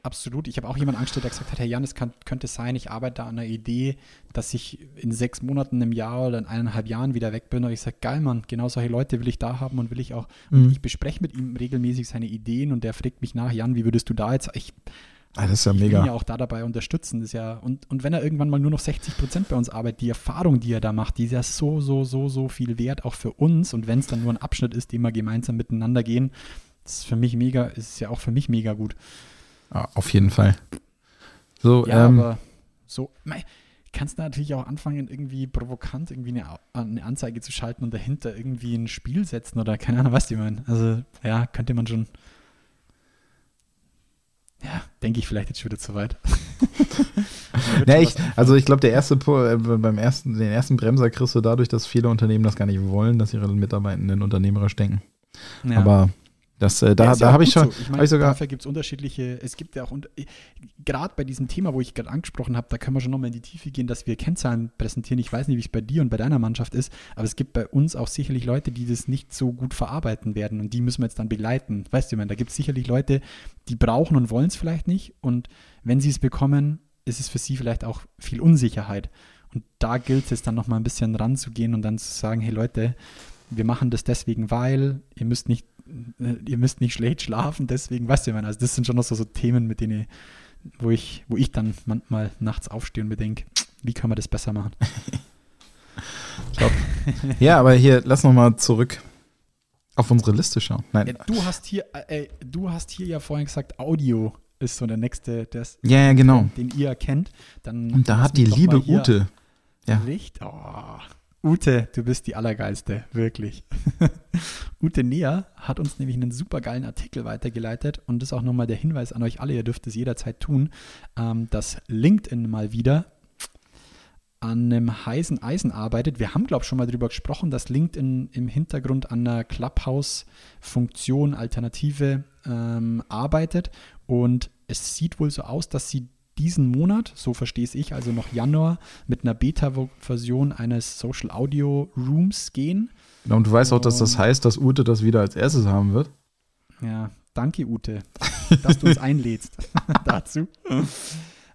B: Absolut. Ich habe auch jemanden angestellt, der gesagt hat, Herr Jan, es könnte sein, ich arbeite da an einer Idee, dass ich in sechs Monaten, einem Jahr oder in eineinhalb Jahren wieder weg bin. Und ich sage, geil, Mann, genau solche Leute will ich da haben und will ich auch. Und
A: Mhm.
B: ich bespreche mit ihm regelmäßig seine Ideen und der fragt mich nach, Jan, wie würdest du da jetzt? Ich,
A: Ah, das ist ja
B: ich will ihn
A: mega.
B: ja auch da dabei unterstützen. Ist ja, und, und wenn er irgendwann mal nur noch 60 Prozent bei uns arbeitet, die Erfahrung, die er da macht, die ist ja so, so, so, so viel wert, auch für uns. Und wenn es dann nur ein Abschnitt ist, den wir gemeinsam miteinander gehen, ist für mich mega, ist ja auch für mich mega gut.
A: Auf jeden Fall. So,
B: Ja,
A: ähm,
B: aber so, mei, kannst du natürlich auch anfangen, irgendwie provokant irgendwie eine, eine Anzeige zu schalten und dahinter irgendwie ein Spiel setzen oder keine Ahnung, was die meinen. Also, ja, könnte man schon. Ja, denke ich vielleicht jetzt schon wieder zu weit. [laughs]
A: Ja, ich, also ich glaube, der erste äh, beim ersten, den ersten Bremser kriegst du dadurch, dass viele Unternehmen das gar nicht wollen, dass ihre Mitarbeitenden unternehmerisch denken.
B: Ja.
A: Aber das, äh, da,
B: Ja,
A: da habe ich schon,
B: so. Ich
A: hab
B: meine,
A: ich sogar,
B: dafür gibt es unterschiedliche, es gibt ja auch, unter- gerade bei diesem Thema, wo ich gerade angesprochen habe, da können wir schon nochmal in die Tiefe gehen, dass wir Kennzahlen präsentieren. Ich weiß nicht, wie es bei dir und bei deiner Mannschaft ist, aber es gibt bei uns auch sicherlich Leute, die das nicht so gut verarbeiten werden und die müssen wir jetzt dann begleiten. Weißt du, ich meine, da gibt es sicherlich Leute, die brauchen und wollen es vielleicht nicht und wenn sie es bekommen, ist es für sie vielleicht auch viel Unsicherheit. Und da gilt es dann nochmal ein bisschen ranzugehen und dann zu sagen, hey Leute, wir machen das deswegen, weil ihr müsst nicht, äh, ihr müsst nicht schlecht schlafen, deswegen, weißt du, ich meine, also das sind schon noch so, so Themen, mit denen, ich- wo ich, wo ich dann manchmal nachts aufstehe und mir denke, wie können wir das besser machen?
A: ja, aber hier, lass noch mal zurück auf unsere Liste schauen. Nein,
B: du hast hier, äh, äh, du hast hier ja vorhin gesagt, Audio ist so der nächste, der ist,
A: ja, ja, genau.
B: den ihr kennt. Dann
A: Und da hat die liebe Ute, Ja.
B: Richtig. Oh. Ute, du bist die Allergeilste, wirklich. [laughs] Ute Neher hat uns nämlich einen super geilen Artikel weitergeleitet und das ist auch nochmal der Hinweis an euch alle, ihr dürft es jederzeit tun, ähm, dass LinkedIn mal wieder an einem heißen Eisen arbeitet. Wir haben, glaube ich, schon mal darüber gesprochen, dass LinkedIn im Hintergrund an einer Clubhouse-Funktion, Alternative ähm, arbeitet und es sieht wohl so aus, dass sie diesen Monat, so verstehe ich, also noch Januar, mit einer Beta-Version eines Social Audio Rooms gehen.
A: Und du weißt auch, dass das heißt, dass Ute das wieder als erstes haben wird.
B: Ja, danke Ute, dass du uns einlädst [laughs] dazu.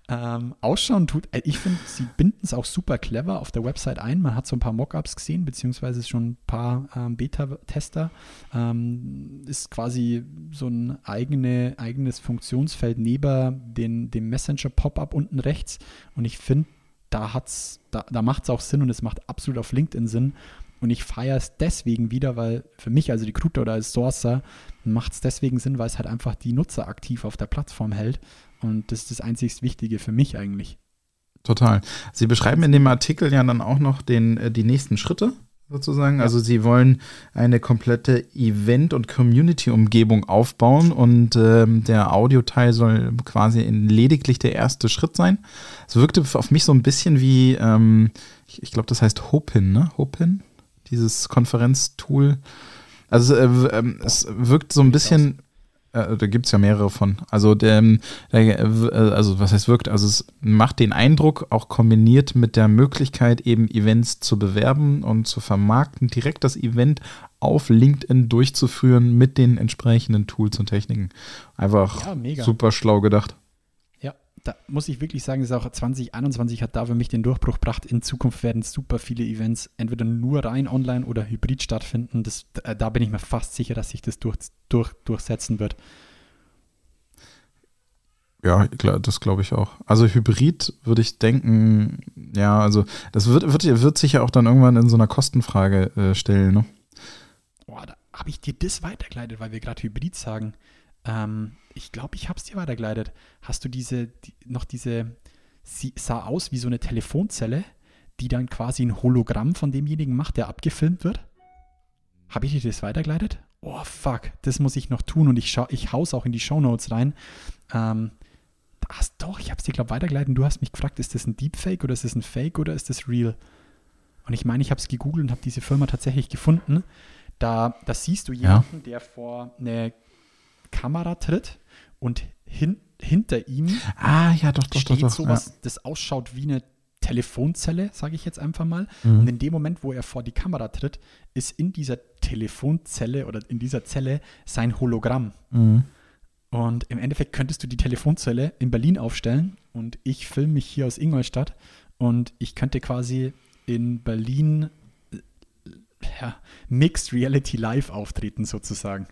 B: Ähm, ausschauen tut, äh, ich finde, sie binden es auch super clever auf der Website ein. Man hat so ein paar Mockups gesehen, beziehungsweise schon ein paar ähm, Beta-Tester. Ähm, ist quasi so ein eigene, eigenes Funktionsfeld neben den, dem Messenger-Pop-up unten rechts. Und ich finde, da, da, da macht es auch Sinn und es macht absolut auf LinkedIn Sinn. Und ich feiere es deswegen wieder, weil für mich als Recruiter oder als Sourcer macht es deswegen Sinn, weil es halt einfach die Nutzer aktiv auf der Plattform hält. Und das ist das einzig Wichtige für mich eigentlich.
A: Total. Sie beschreiben in dem Artikel ja dann auch noch den, äh, die nächsten Schritte sozusagen. Also sie wollen eine komplette Event- und Community-Umgebung aufbauen und ähm, der Audioteil soll quasi lediglich der erste Schritt sein. Es wirkte auf mich so ein bisschen wie, ähm, ich, ich glaube, das heißt Hopin, ne? Hopin? Dieses Konferenztool. Also äh, ähm, es wirkt so ein bisschen, äh, da gibt es ja mehrere von. Also der, der, äh, also was heißt wirkt? Also es macht den Eindruck, auch kombiniert mit der Möglichkeit, eben Events zu bewerben und zu vermarkten, direkt das Event auf LinkedIn durchzuführen mit den entsprechenden Tools und Techniken. Einfach
B: Ja,
A: super schlau gedacht.
B: Da muss ich wirklich sagen, ist auch 2021 hat da für mich den Durchbruch gebracht. In Zukunft werden super viele Events entweder nur rein online oder hybrid stattfinden. Das, äh, da bin ich mir fast sicher, dass sich das durch, durch, durchsetzen wird.
A: Ja, das glaube ich auch. Also Hybrid würde ich denken, ja, also das wird, wird, wird sich ja auch dann irgendwann in so einer Kostenfrage äh, stellen. Ne?
B: Boah, da habe ich dir das weitergeleitet, weil wir gerade Hybrid sagen. Ähm, ich glaube, ich habe es dir weitergeleitet. Hast du diese, die, noch diese, sie sah aus wie so eine Telefonzelle, die dann quasi ein Hologramm von demjenigen macht, der abgefilmt wird? Habe ich dir das weitergeleitet? Oh, fuck, das muss ich noch tun und ich, schau, ich hau's auch in die Shownotes rein. Ähm, das, doch, ich habe es dir, glaube weitergeleitet und du hast mich gefragt, ist das ein Deepfake oder ist das ein Fake oder ist das real? Und ich meine, ich habe es gegoogelt und habe diese Firma tatsächlich gefunden. Da, da siehst du jemanden, der vor eine Kamera tritt und hin, hinter ihm
A: Ah, ja, doch, doch,
B: steht
A: doch, doch.
B: sowas, das ausschaut wie eine Telefonzelle, sage ich jetzt einfach mal.
A: Mhm.
B: Und in dem Moment, wo er vor die Kamera tritt, ist in dieser Telefonzelle oder in dieser Zelle sein Hologramm.
A: Ja. Mhm.
B: Und im Endeffekt könntest du die Telefonzelle in Berlin aufstellen und ich filme mich hier aus Ingolstadt und ich könnte quasi in Berlin äh, ja, Mixed Reality Live auftreten sozusagen.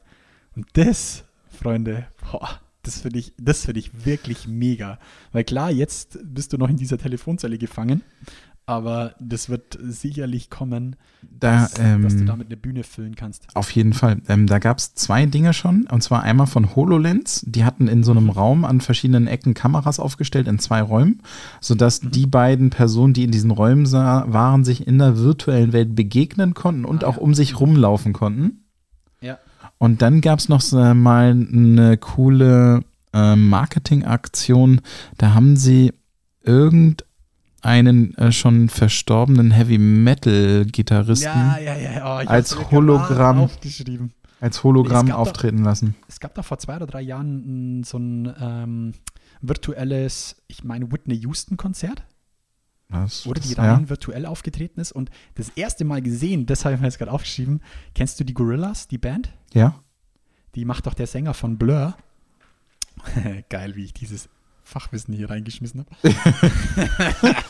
B: Und das, Freunde, boah, das finde ich, das finde ich wirklich mega. Weil klar, jetzt bist du noch in dieser Telefonzelle gefangen, aber das wird sicherlich kommen,
A: Da,
B: dass, dass du
A: ähm,
B: damit eine Bühne füllen kannst.
A: Auf jeden Fall. Ähm, da gab es zwei Dinge schon. Und zwar einmal von HoloLens. Die hatten in so einem Raum an verschiedenen Ecken Kameras aufgestellt, in zwei Räumen, sodass die beiden Personen, die in diesen Räumen sah, waren, sich in der virtuellen Welt begegnen konnten und
B: Ah,
A: auch
B: ja.
A: um sich rumlaufen konnten. Und dann gab es noch mal eine coole äh, Marketingaktion. Da haben sie irgendeinen äh, schon verstorbenen Heavy Metal Gitarristen
B: Ja, ja, ja. Oh,
A: als Hologramm.
B: aufgeschrieben.
A: als Hologramm auftreten lassen.
B: Es gab da vor zwei oder drei Jahren so ein ähm, virtuelles, ich meine, Whitney Houston-Konzert,
A: Das,
B: wo die
A: das-
B: rein virtuell aufgetreten ist. Und das erste Mal gesehen, das habe ich mir jetzt gerade aufgeschrieben, kennst du die Gorillas, die Band?
A: ja. ja.
B: Die macht doch der Sänger von Blur. [laughs] Geil, wie ich dieses Fachwissen hier reingeschmissen habe. [laughs]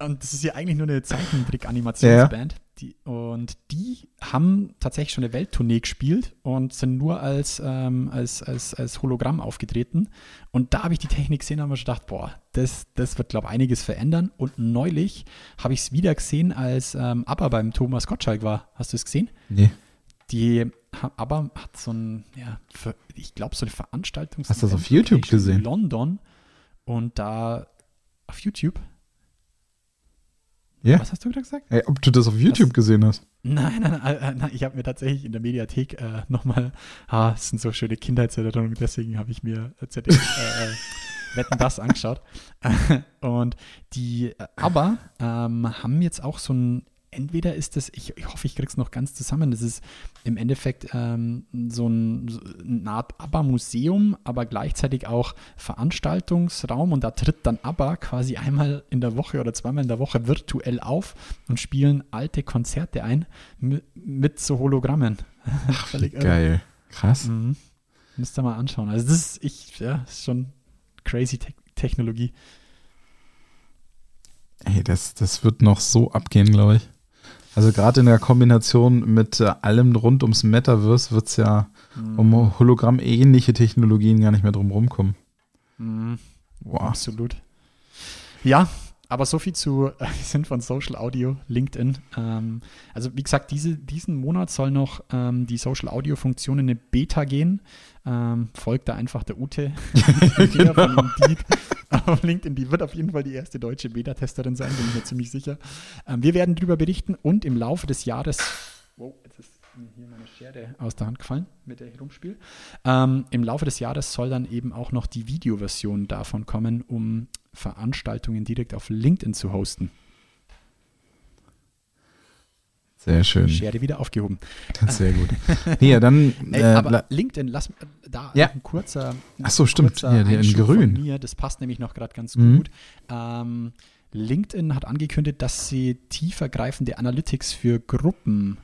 B: und, das ist ja eigentlich nur eine Zeichentrick-Animationsband. Die, und die haben tatsächlich schon eine Welttournee gespielt und sind nur als, ähm, als, als, als Hologramm aufgetreten. Und da habe ich die Technik gesehen und habe mir schon gedacht, boah, das, das wird, glaube ich, einiges verändern. Und neulich habe ich es wieder gesehen, als ähm, ABBA beim Thomas Gottschalk war. Hast du es gesehen?
A: Nee.
B: Die aber hat so ein, ja, für, ich glaube, so eine Veranstaltung.
A: Hast du das auf YouTube gesehen?
B: In London und da auf YouTube.
A: Ja?
B: Was hast du gesagt?
A: Ey, ob du das auf YouTube
B: Was?
A: gesehen hast?
B: Nein, nein, nein, äh, nein ich habe mir tatsächlich in der Mediathek äh, nochmal, ah, es sind so schöne Kindheitserinnerungen, deswegen habe ich mir äh, ZDF äh, äh, Wetten das angeschaut. [laughs] Und die, aber ähm, haben jetzt auch so ein, entweder ist das, ich, ich hoffe, ich krieg's noch ganz zusammen, das ist im Endeffekt ähm, so, ein, so eine Art ABBA-Museum, aber gleichzeitig auch Veranstaltungsraum und da tritt dann ABBA quasi einmal in der Woche oder zweimal in der Woche virtuell auf und spielen alte Konzerte ein mit, mit so Hologrammen. Völlig irre.
A: Geil. Krass.
B: Mhm. Müsst ihr mal anschauen. Also das ist, ich, ja, ist schon crazy Te Technologie.
A: Ey, das, das wird noch so abgehen, glaube ich. Also gerade in der Kombination mit äh, allem rund ums Metaverse wird es ja
B: Mhm.
A: um Hologramm-ähnliche Technologien gar nicht mehr drum rumkommen.
B: Mhm.
A: Wow.
B: Absolut. Ja, aber so viel zu, äh, [laughs] wir sind von Social Audio, LinkedIn. Ähm, also wie gesagt, diese, diesen Monat soll noch ähm, die Social Audio Funktion in eine Beta gehen. Ähm, folgt da einfach der Ute [laughs] [laughs]
A: Genau.
B: von Indeed [laughs] auf LinkedIn. Die wird auf jeden Fall die erste deutsche Beta-Testerin sein, bin ich mir ziemlich sicher. Ähm, wir werden darüber berichten und im Laufe des Jahres, wow, jetzt ist mir hier meine Schere aus der Hand gefallen, mit der ich rumspiele. Ähm, Im Laufe des Jahres soll dann eben auch noch die Videoversion davon kommen, um Veranstaltungen direkt auf LinkedIn zu hosten.
A: Sehr schön.
B: Schere wieder aufgehoben. [laughs]
A: Sehr gut. [laughs] Nee, ja, dann.
B: Ey,
A: äh,
B: aber LinkedIn, lass äh, da
A: Ja.
B: ein kurzer.
A: Ach so, stimmt. Ja, der in grün.
B: Mir, das passt nämlich noch gerade ganz
A: Mhm.
B: gut. Ähm, LinkedIn hat angekündigt, dass sie tiefergreifende Analytics für Gruppen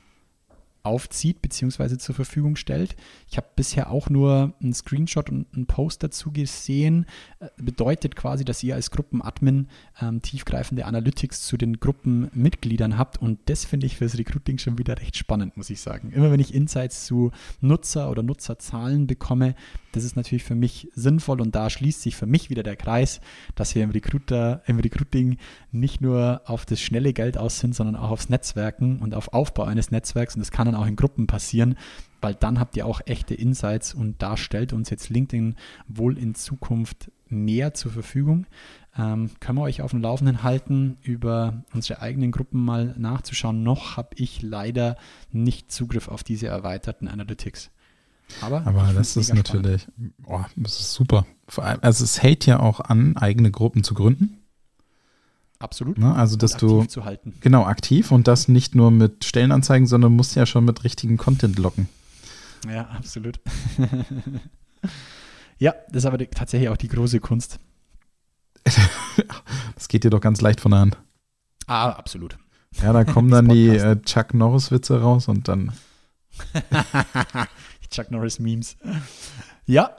B: aufzieht bzw. zur Verfügung stellt. Ich habe bisher auch nur einen Screenshot und einen Post dazu gesehen. Äh, Bedeutet quasi, dass ihr als Gruppenadmin ähm, tiefgreifende Analytics zu den Gruppenmitgliedern habt und das finde ich fürs Recruiting schon wieder recht spannend, muss ich sagen. Immer wenn ich Insights zu Nutzer oder Nutzerzahlen bekomme, das ist natürlich für mich sinnvoll und da schließt sich für mich wieder der Kreis, dass wir im Recruiter, im Recruiting nicht nur auf das schnelle Geld aus sind, sondern auch aufs Netzwerken und auf Aufbau eines Netzwerks und das kann dann auch in Gruppen passieren, weil dann habt ihr auch echte Insights und da stellt uns jetzt LinkedIn wohl in Zukunft mehr zur Verfügung. Ähm, können wir euch auf dem Laufenden halten, über unsere eigenen Gruppen mal nachzuschauen. Noch habe ich leider nicht Zugriff auf diese erweiterten Analytics. Aber,
A: Aber das ist natürlich, boah, das ist super. Vor allem, also es hält ja auch an, eigene Gruppen zu gründen.
B: Absolut.
A: Ne? Also dass du
B: aktiv zu halten.
A: genau aktiv und das nicht nur mit Stellenanzeigen, sondern musst ja schon mit richtigen Content locken.
B: Ja, absolut. [laughs] ja, das ist aber tatsächlich auch die große Kunst. [laughs]
A: Das geht dir doch ganz leicht von der Hand.
B: Ah, absolut.
A: Ja, da kommen [laughs] dann die äh, Chuck Norris Witze raus und dann
B: Chuck Norris Memes. Ja,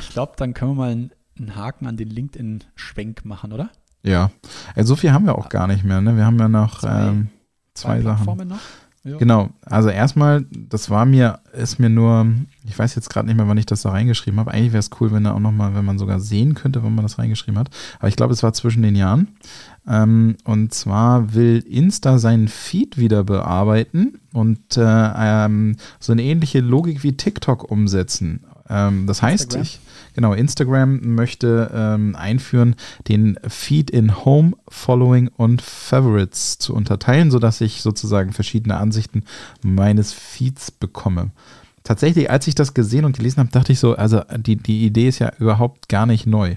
B: ich glaube, dann können wir mal einen, einen Haken an den LinkedIn-Schwenk machen, oder?
A: Ja. Also so viel haben wir auch gar nicht mehr. Ne? Wir haben ja noch
B: Zwei-
A: ähm, zwei, Sachen.
B: Plattformen noch. Ja.
A: Genau, also erstmal, das war mir, ist mir nur, ich weiß jetzt gerade nicht mehr, wann ich das da reingeschrieben habe. Eigentlich wäre es cool, wenn da auch nochmal, wenn man sogar sehen könnte, wann man das reingeschrieben hat. Aber ich glaube, es war zwischen den Jahren. Ähm, und zwar will Insta seinen Feed wieder bearbeiten und äh, ähm, so eine ähnliche Logik wie TikTok umsetzen. Ähm, das heißt,
B: Instagram?
A: ich, genau, Instagram möchte ähm, einführen, den Feed in Home, Following und Favorites zu unterteilen, sodass ich sozusagen verschiedene Ansichten meines Feeds bekomme. Tatsächlich, als ich das gesehen und gelesen habe, dachte ich so, also die, die Idee ist ja überhaupt gar nicht neu.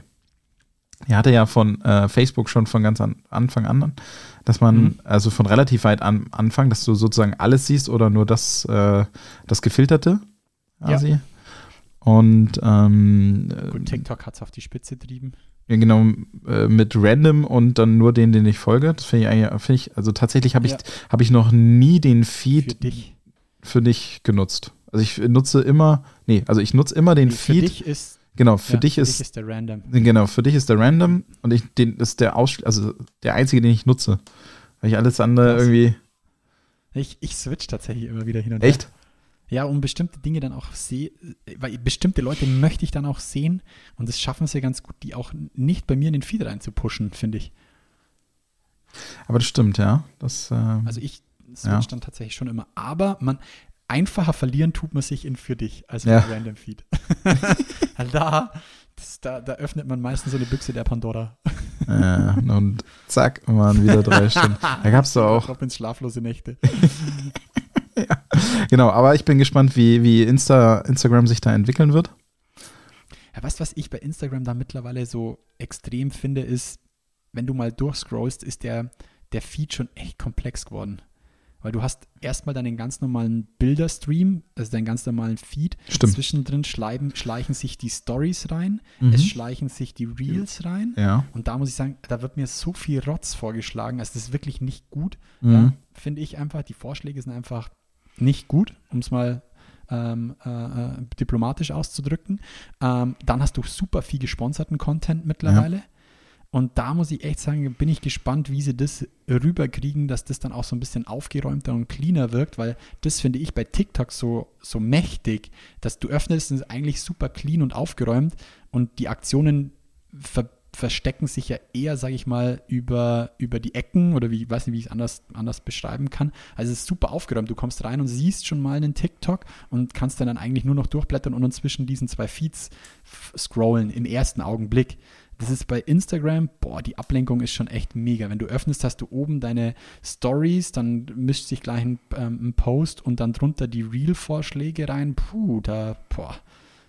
A: Er hatte ja von äh, Facebook schon von ganz an, Anfang an, dass man,
B: Mhm.
A: also von relativ weit am Anfang, dass du sozusagen alles siehst oder nur das, äh, das Gefilterte quasi. Und ähm,
B: Gut, TikTok hat es auf die Spitze getrieben.
A: ja, genau, äh, mit Random und dann nur den, den ich folge. Das finde ich eigentlich, finde ich, also tatsächlich habe ich,
B: Ja.
A: habe ich noch nie den
B: Für
A: Feed
B: dich.
A: für dich genutzt. Also ich nutze immer, nee, also ich nutze immer den
B: für
A: Feed.
B: dich ist,
A: genau, für
B: ja,
A: dich
B: für
A: ist,
B: dich ist der Random.
A: genau, für dich ist der Random und ich, den ist der Ausschl also der einzige, den ich nutze. Weil ich alles andere
B: Krass.
A: irgendwie,
B: Ich, ich switch tatsächlich immer wieder hin und her.
A: echt?
B: Ja, um bestimmte Dinge dann auch sehe, weil bestimmte Leute möchte ich dann auch sehen und das schaffen sie ganz gut, die auch nicht bei mir in den Feed reinzupushen, finde ich.
A: Aber das stimmt, ja. Das, ähm,
B: Also ich switch
A: Ja.
B: dann tatsächlich schon immer. Aber man einfacher verlieren tut man sich in für dich als
A: Ja.
B: Random Feed. Weil [laughs] da, das, da, da öffnet man meistens so eine Büchse der Pandora.
A: Ja, und zack, waren wieder drei Stunden. [laughs] Da gab es doch auch.
B: Robins schlaflose Nächte. [laughs] [laughs]
A: Genau, aber ich bin gespannt, wie, wie Insta, Instagram sich da entwickeln wird.
B: Ja, weißt du, was ich bei Instagram da mittlerweile so extrem finde, ist, wenn du mal durchscrollst, ist der, der Feed schon echt komplex geworden. Weil du hast erstmal deinen ganz normalen Bilderstream, also deinen ganz normalen Feed.
A: Stimmt.
B: Zwischendrin schleichen, schleichen sich die Stories rein,
A: Mhm.
B: es schleichen sich die Reels rein.
A: Ja.
B: Und da muss ich sagen, da wird mir so viel Rotz vorgeschlagen. Also das ist wirklich nicht gut.
A: Mhm.
B: Ja, Finde ich einfach. Die Vorschläge sind einfach nicht gut, um es mal ähm, äh, äh, diplomatisch auszudrücken. Ähm, dann hast du super viel gesponserten Content mittlerweile. Und da muss ich echt sagen, bin ich gespannt, wie sie das rüberkriegen, dass das dann auch so ein bisschen aufgeräumter und cleaner wirkt, weil das finde ich bei TikTok so, so mächtig, dass du öffnest, ist eigentlich super clean und aufgeräumt und die Aktionen ver verstecken sich ja eher, sage ich mal, über, über die Ecken oder wie, ich weiß nicht, wie ich es anders, anders beschreiben kann. Also es ist super aufgeräumt. Du kommst rein und siehst schon mal einen TikTok und kannst dann, dann eigentlich nur noch durchblättern und zwischen diesen zwei Feeds scrollen im ersten Augenblick. Das ist bei Instagram, boah, die Ablenkung ist schon echt mega. Wenn du öffnest, hast du oben deine Stories, dann mischt sich gleich ein, ähm, ein Post und dann drunter die Reel-Vorschläge rein. Puh, da, boah,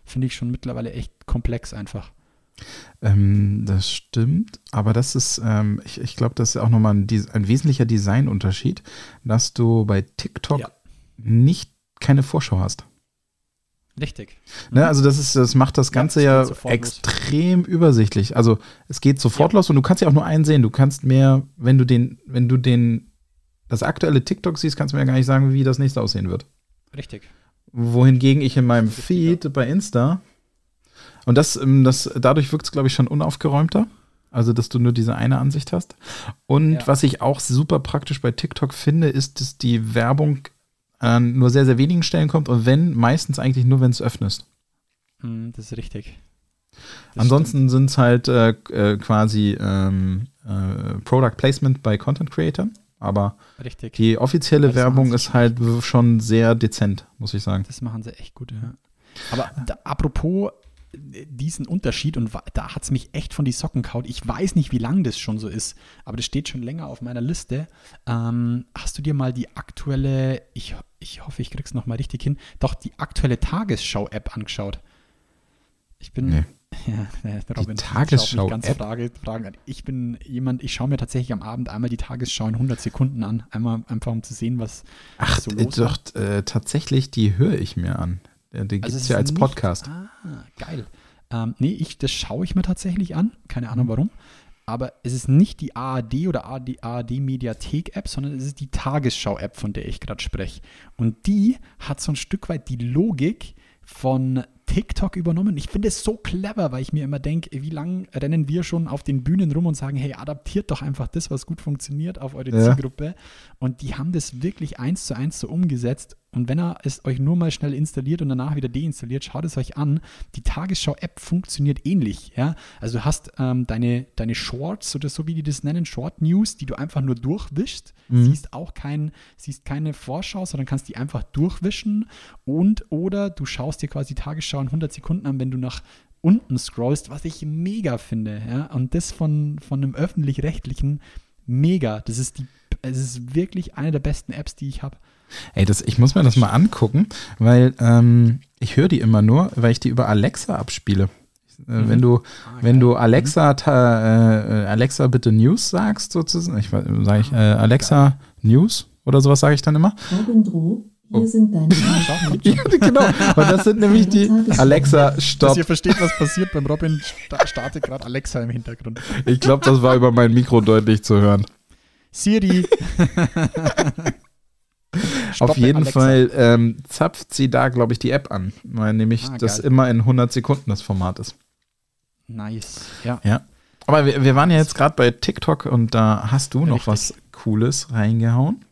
B: finde ich schon mittlerweile echt komplex einfach.
A: Ähm, das stimmt, aber das ist, ähm, ich, ich glaube, das ist auch nochmal ein, ein wesentlicher Designunterschied, dass du bei TikTok
B: Ja.
A: nicht keine Vorschau hast.
B: Richtig.
A: Ne, also das ist, das macht das Ganze ja,
B: sofort los.
A: extrem übersichtlich. Also es geht sofort los und du kannst ja auch nur einen sehen. Du kannst mehr, wenn du den, wenn du den, das aktuelle TikTok siehst, kannst du mir ja gar nicht sagen, wie das nächste aussehen wird.
B: Richtig.
A: Wohingegen ich in meinem Feed bei Insta und das, ähm, das dadurch wirkt es, glaube ich, schon unaufgeräumter. Also, dass du nur diese eine Ansicht hast. Und
B: Ja.
A: was ich auch super praktisch bei TikTok finde, ist, dass die Werbung an nur sehr, sehr wenigen Stellen kommt und wenn, meistens eigentlich nur, wenn es öffnest.
B: Hm, das ist richtig. Das
A: Ansonsten sind es halt äh, äh, quasi ähm, äh, Product Placement bei Content Creatern. Aber.
B: Richtig.
A: die offizielle
B: Das
A: Werbung ist halt schon sehr dezent, muss ich sagen.
B: Das machen sie echt gut, ja. Aber da, apropos diesen Unterschied, und da hat es mich echt von die Socken kaut. Ich weiß nicht, wie lang das schon so ist, aber das steht schon länger auf meiner Liste. Ähm, hast du dir mal die aktuelle, ich, ich hoffe, ich krieg's nochmal richtig hin, doch die aktuelle Tagesschau-App angeschaut? Ich bin.
A: Nee. [laughs]
B: Ja, Robin, schaut mich ganz Frage, Fragen. Ich bin jemand, ich schaue mir tatsächlich am Abend einmal die Tagesschau in 100 Sekunden an. Einmal einfach, um zu sehen, was,
A: Ach,
B: so los
A: doch, äh, tatsächlich, die höre ich mir an. Ja, Die gibt
B: Also
A: es ja als
B: nicht-
A: Podcast.
B: Ah, geil. Ähm, nee, ich, das schaue ich mir tatsächlich an. Keine
A: Mhm.
B: Ahnung warum. Aber es ist nicht die ARD oder ARD, ARD Mediathek App, sondern es ist die Tagesschau App, von der ich gerade spreche. Und die hat so ein Stück weit die Logik von TikTok übernommen. Ich finde es so clever, weil ich mir immer denke, wie lange rennen wir schon auf den Bühnen rum und sagen, hey, adaptiert doch einfach das, was gut funktioniert auf eure
A: Ja.
B: Zielgruppe. Und die haben das wirklich eins zu eins so umgesetzt. Und wenn er es euch nur mal schnell installiert und danach wieder deinstalliert, schaut es euch an. Die Tagesschau-App funktioniert ähnlich. Ja? Also du hast ähm, deine, deine Shorts oder so wie die das nennen, Short News, die du einfach nur durchwischst. Siehst auch kein, siehst keine Vorschau, sondern kannst die einfach durchwischen. Und oder du schaust dir quasi die Tagesschau in 100 Sekunden an, wenn du nach unten scrollst, was ich mega finde. Ja? Und das von, von einem öffentlich-rechtlichen mega. Das ist die, es ist wirklich eine der besten Apps, die ich habe.
A: Ey, das, ich muss mir das mal angucken, weil ähm, ich höre die immer nur, weil ich die über Alexa abspiele. Äh,
B: Mhm.
A: Wenn du,
B: Ah,
A: wenn du Alexa, ta, äh, Alexa bitte News sagst, sozusagen, ich sage ich äh, Alexa News oder sowas sage ich dann immer.
G: Robin Droh, hier
A: Oh.
G: sind deine [laughs] [laughs]
A: Ja, genau. Und das sind nämlich die Alexa,
B: Dass
A: stopp.
B: ihr versteht, was passiert beim Robin, sta- startet gerade Alexa im Hintergrund.
A: Ich glaube, das war über mein Mikro deutlich zu hören.
B: Siri. [laughs]
A: Auf
B: Stoppe,
A: jeden
B: Alexa.
A: Fall ähm, zapft sie da, glaube ich, die App an, weil nämlich
B: Ah,
A: das immer in 100 Sekunden das Format ist.
B: Nice. Ja.
A: Ja. Aber wir, wir waren ja jetzt gerade bei TikTok und da hast du noch
B: Richtig.
A: was Cooles reingehauen.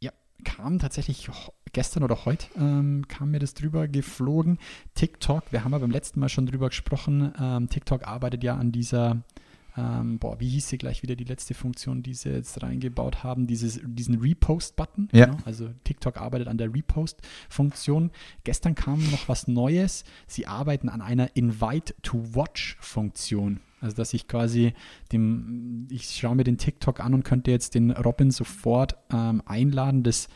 B: Ja, kam tatsächlich gestern oder heute ähm, kam mir das drüber geflogen. TikTok, wir haben ja beim letzten Mal schon drüber gesprochen. Ähm, TikTok arbeitet ja an dieser, ähm, boah, wie hieß sie gleich wieder die letzte Funktion, die sie jetzt reingebaut haben, dieses, diesen Repost-Button.
A: Ja.
B: Genau, also TikTok arbeitet an der Repost-Funktion. Gestern kam noch was Neues. Sie arbeiten an einer Invite-to-Watch-Funktion. Also dass ich quasi dem, ich schaue mir den TikTok an und könnte jetzt den Robin sofort ähm, einladen. Das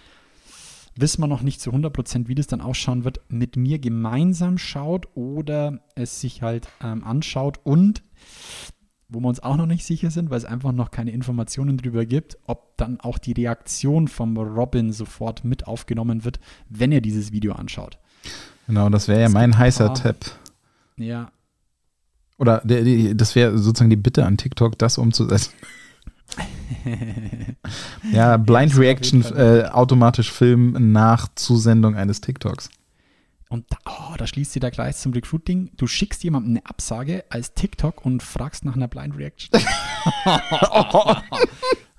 B: wissen wir noch nicht zu 100%, wie das dann ausschauen wird, mit mir gemeinsam schaut oder es sich halt ähm, anschaut und wo wir uns auch noch nicht sicher sind, weil es einfach noch keine Informationen darüber gibt, ob dann auch die Reaktion vom Robin sofort mit aufgenommen wird, wenn er dieses Video anschaut.
A: Genau, das wäre ja mein heißer
B: paar-
A: Tipp.
B: Ja,
A: Oder der, die, das wäre sozusagen die Bitte an TikTok, das umzusetzen. [laughs] ja, Blind Reaction äh, automatisch filmen nach Zusendung eines TikToks.
B: Und da, oh, da schließt sich der Kreis zum Recruiting. Du schickst jemandem eine Absage als TikTok und fragst nach einer Blind Reaction. oh,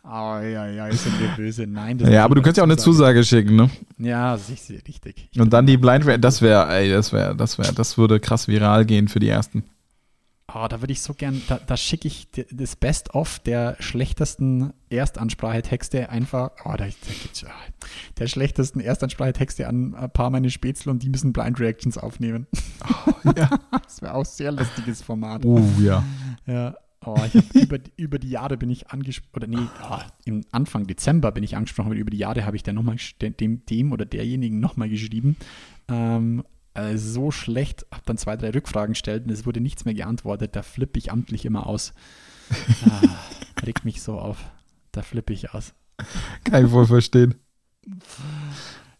B: ja, ja, sind wir böse. Nein, das
A: Ja, aber du kannst ja auch eine Zusage schicken, ne?
B: Ja, sicher, richtig.
A: Und dann die Blind Reaction, das wäre, ey, das wäre, das wäre, das würde krass viral gehen für die ersten.
B: Oh, da würde ich so gern, da, da schicke ich das Best-of der schlechtesten Erstansprachetexte einfach, oh, da, da gibt's ja, der schlechtesten Erstansprachetexte an ein paar meine Spätzle und die müssen Blind Reactions aufnehmen.
A: ja. [laughs]
B: Das wäre auch ein sehr lustiges Format.
A: Oh, ja.
B: Ja. Oh, über, über die Jahre bin ich angesprochen, oder nee, ah, im Anfang Dezember bin ich angesprochen, worden. über die Jahre habe ich dann nochmal dem, dem oder derjenigen nochmal geschrieben. Ähm, äh, so schlecht, habe dann zwei, drei Rückfragen gestellt und es wurde nichts mehr geantwortet. Da flippe ich amtlich immer aus. [laughs] Ah, regt mich so auf. Da flippe ich aus.
A: Kann ich wohl verstehen.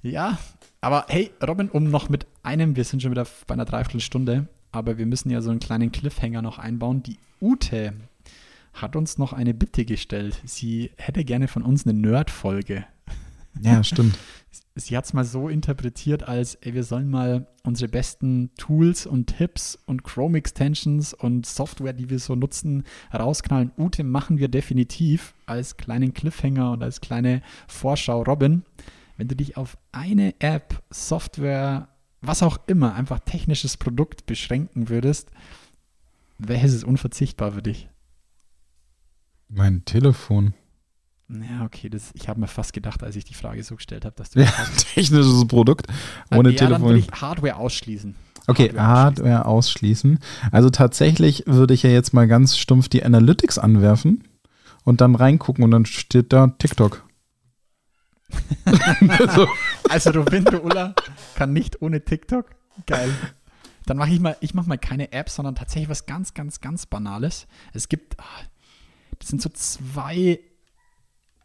B: Ja, aber hey, Robin, um noch mit einem, wir sind schon wieder bei einer Dreiviertelstunde, aber wir müssen ja so einen kleinen Cliffhanger noch einbauen. Die Ute hat uns noch eine Bitte gestellt. Sie hätte gerne von uns eine Nerd-Folge.
A: Ja, stimmt. [laughs]
B: Sie hat es mal so interpretiert, als ey, wir sollen mal unsere besten Tools und Tipps und Chrome-Extensions und Software, die wir so nutzen, rausknallen. Ute machen wir definitiv als kleinen Cliffhanger und als kleine Vorschau. Robin, wenn du dich auf eine App, Software, was auch immer, einfach technisches Produkt beschränken würdest, welches ist unverzichtbar für dich?
A: Mein Telefon.
B: Ja, okay, das, ich habe mir fast gedacht, als ich die Frage so gestellt habe, dass du [laughs]
A: Ja, technisches Produkt. Ohne
B: ja, Dann
A: Telefon.
B: würde ich Hardware ausschließen.
A: Okay,
B: Hardware
A: Hardware ausschließen. Also tatsächlich würde ich ja jetzt mal ganz stumpf die Analytics anwerfen und dann reingucken und dann steht da TikTok. so, [laughs]
B: Also Robindo Ulla kann nicht ohne TikTok. Geil. Dann mache ich mal, ich mache mal keine App, sondern tatsächlich was ganz, ganz, ganz Banales. Es gibt, ah, das sind so zwei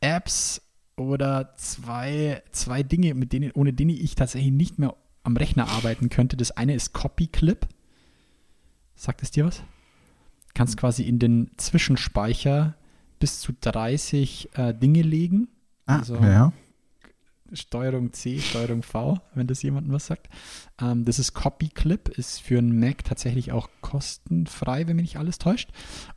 B: Apps oder zwei, zwei Dinge, mit denen, ohne denen ich tatsächlich nicht mehr am Rechner arbeiten könnte. Das eine ist CopyClip. Sagt es dir was? Kannst quasi in den Zwischenspeicher bis zu 30 äh, Dinge legen.
A: ah,
B: Also-
A: ja.
B: Steuerung C, Steuerung V, wenn das jemandem was sagt. Ähm, das ist CopyClip, ist für einen Mac tatsächlich auch kostenfrei, wenn mich nicht alles täuscht.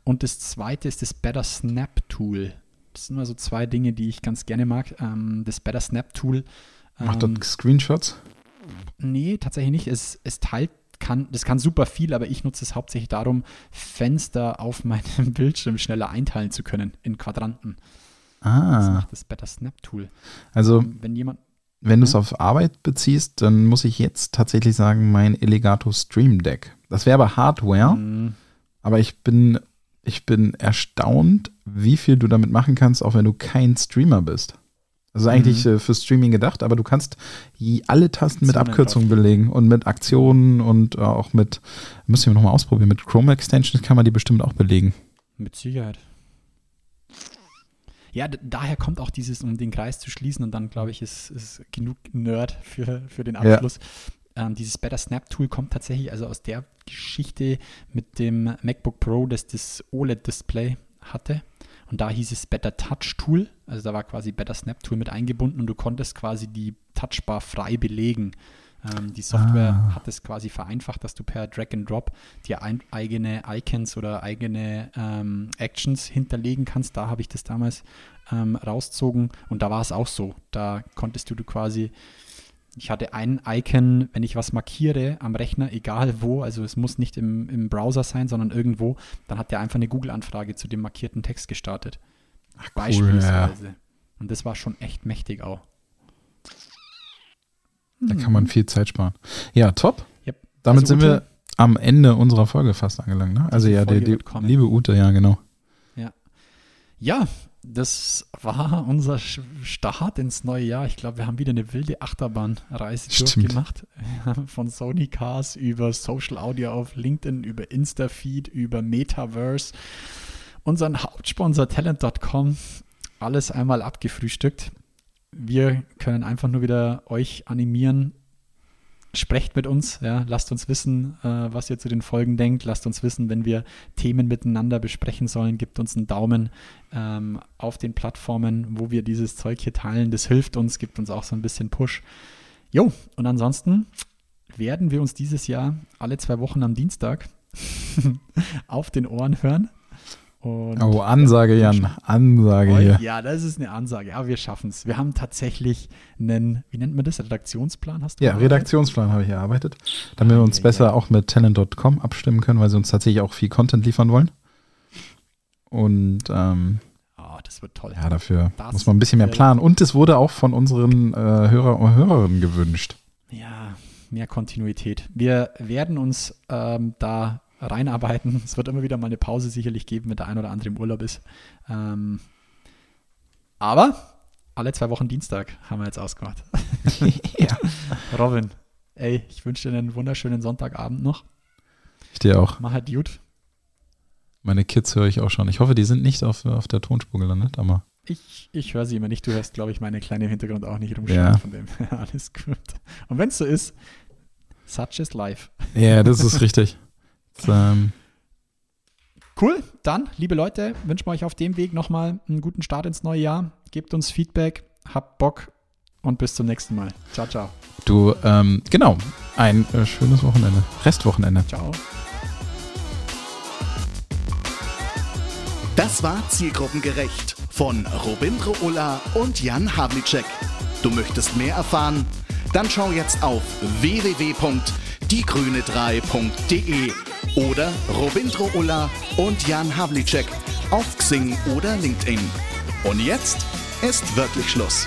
B: Und das zweite ist das Better Snap Tool. Das sind immer so zwei Dinge, die ich ganz gerne mag. Ähm, das Better Snap Tool.
A: Macht
B: ähm,
A: dort Screenshots?
B: Nee, tatsächlich nicht. Es, es teilt, kann, das kann super viel, aber ich nutze es hauptsächlich darum, Fenster auf [laughs] meinem Bildschirm schneller einteilen zu können in Quadranten. Das
A: Ah,
B: macht das Better Snap Tool.
A: also
B: Ähm, wenn jemand
A: wenn du es
B: Mhm.
A: auf Arbeit beziehst, dann muss ich jetzt tatsächlich sagen, mein Elgato Stream Deck. Das wäre aber Hardware,
B: Mm,
A: aber ich bin, ich bin erstaunt, wie viel du damit machen kannst, auch wenn du kein Streamer bist. Also eigentlich
B: Mhm.
A: äh, für Streaming gedacht, aber du kannst alle Tasten mit Abkürzungen belegen und mit Aktionen und äh, auch mit, müssen wir nochmal ausprobieren, mit Chrome Extensions kann man die bestimmt auch belegen.
B: Mit Sicherheit. Ja, daher kommt auch dieses, um den Kreis zu schließen, und dann glaube ich, ist, ist genug Nerd für, für den
A: Ja.
B: Ähm, dieses Better Snap Tool kommt tatsächlich also aus der Geschichte mit dem MacBook Pro, das das OLED-Display hatte. Und da hieß es Better Touch Tool. Also da war quasi Better Snap Tool mit eingebunden und du konntest quasi die Touchbar frei belegen. Ähm, die Software
A: Ah.
B: hat es quasi vereinfacht, dass du per Drag and Drop dir ein, eigene Icons oder eigene ähm, Actions hinterlegen kannst. Da habe ich das damals ähm, rauszogen und da war es auch so. Da konntest du, du quasi, ich hatte ein Icon, wenn ich was markiere am Rechner, egal wo, also es muss nicht im, im Browser sein, sondern irgendwo, dann hat der einfach eine Google-Anfrage zu dem markierten Text gestartet. Beispielsweise. Und das war schon echt mächtig auch.
A: Da kann man viel Zeit sparen. Ja, top.
B: Yep.
A: Damit
B: Also
A: sind
B: Ute,
A: wir am Ende unserer Folge fast angelangt, ne? Also ja,
B: kommen.
A: liebe Ute, ja, genau.
B: Ja, das war unser Start ins neue Jahr. Ich glaube, wir haben wieder eine wilde Achterbahnreise
A: Stimmt.
B: durchgemacht. [laughs] Von Sony Cars über Social Audio auf LinkedIn, über Instafeed, über Metaverse. Unseren Hauptsponsor Talent.com. Alles einmal abgefrühstückt. Wir können einfach nur wieder euch animieren. Sprecht mit uns, ja, lasst uns wissen, äh, was ihr zu den Folgen denkt. Lasst uns wissen, wenn wir Themen miteinander besprechen sollen. Gebt uns einen Daumen ähm, auf den Plattformen, wo wir dieses Zeug hier teilen. Das hilft uns, gibt uns auch so ein bisschen Push. Jo, und ansonsten werden wir uns dieses Jahr alle zwei Wochen am Dienstag [laughs] auf den Ohren hören. Und
A: Oh, Ansage, Jan. Ansage
B: Oh,
A: hier.
B: Ja, das ist eine Ansage. Ja, wir schaffen es. Wir haben tatsächlich einen, wie nennt man das, Redaktionsplan? Hast du
A: Ja,
B: erarbeitet?
A: Redaktionsplan habe ich erarbeitet, damit wir uns
B: Ja,
A: besser
B: ja.
A: auch mit Talent.com abstimmen können, weil sie uns tatsächlich auch viel Content liefern wollen. Und ähm,
B: Oh, das wird toll.
A: ja, dafür
B: Das
A: muss man ein bisschen mehr planen. Und es wurde auch von unseren äh, Hörer und Hörerinnen gewünscht.
B: Ja, mehr Kontinuität. Wir werden uns ähm, da reinarbeiten. [laughs] Es wird immer wieder mal eine Pause sicherlich geben, wenn der ein oder andere im Urlaub ist. Ähm, aber alle zwei Wochen Dienstag haben wir jetzt ausgemacht. [laughs]
A: ja.
B: Robin, ey, ich wünsche dir einen wunderschönen Sonntagabend noch.
A: Ich dir auch.
B: Mach halt gut.
A: Meine Kids höre ich auch schon. Ich hoffe, die sind nicht auf, auf der Tonspur gelandet, aber
B: Ich, ich höre sie immer nicht. Du hörst, glaube ich, meine kleine im Hintergrund auch nicht rumschreien
A: Ja.
B: von dem. [laughs] Alles gut. Und wenn es so ist, such is life.
A: ja, das ist richtig. Ähm,
B: Cool, dann, liebe Leute, wünschen wir euch auf dem Weg nochmal einen guten Start ins neue Jahr. Gebt uns Feedback, habt Bock und bis zum nächsten Mal. Ciao, ciao.
A: du, ähm, genau, ein äh, schönes Wochenende. Restwochenende.
B: Ciao.
F: Das war Zielgruppengerecht von Robindro Ulla und Jan Havlicek. Du möchtest mehr erfahren? Dann schau jetzt auf www.diegrüne3.de oder Robindro Ulla und Jan Havlicek auf Xing oder LinkedIn. Und jetzt ist wirklich Schluss.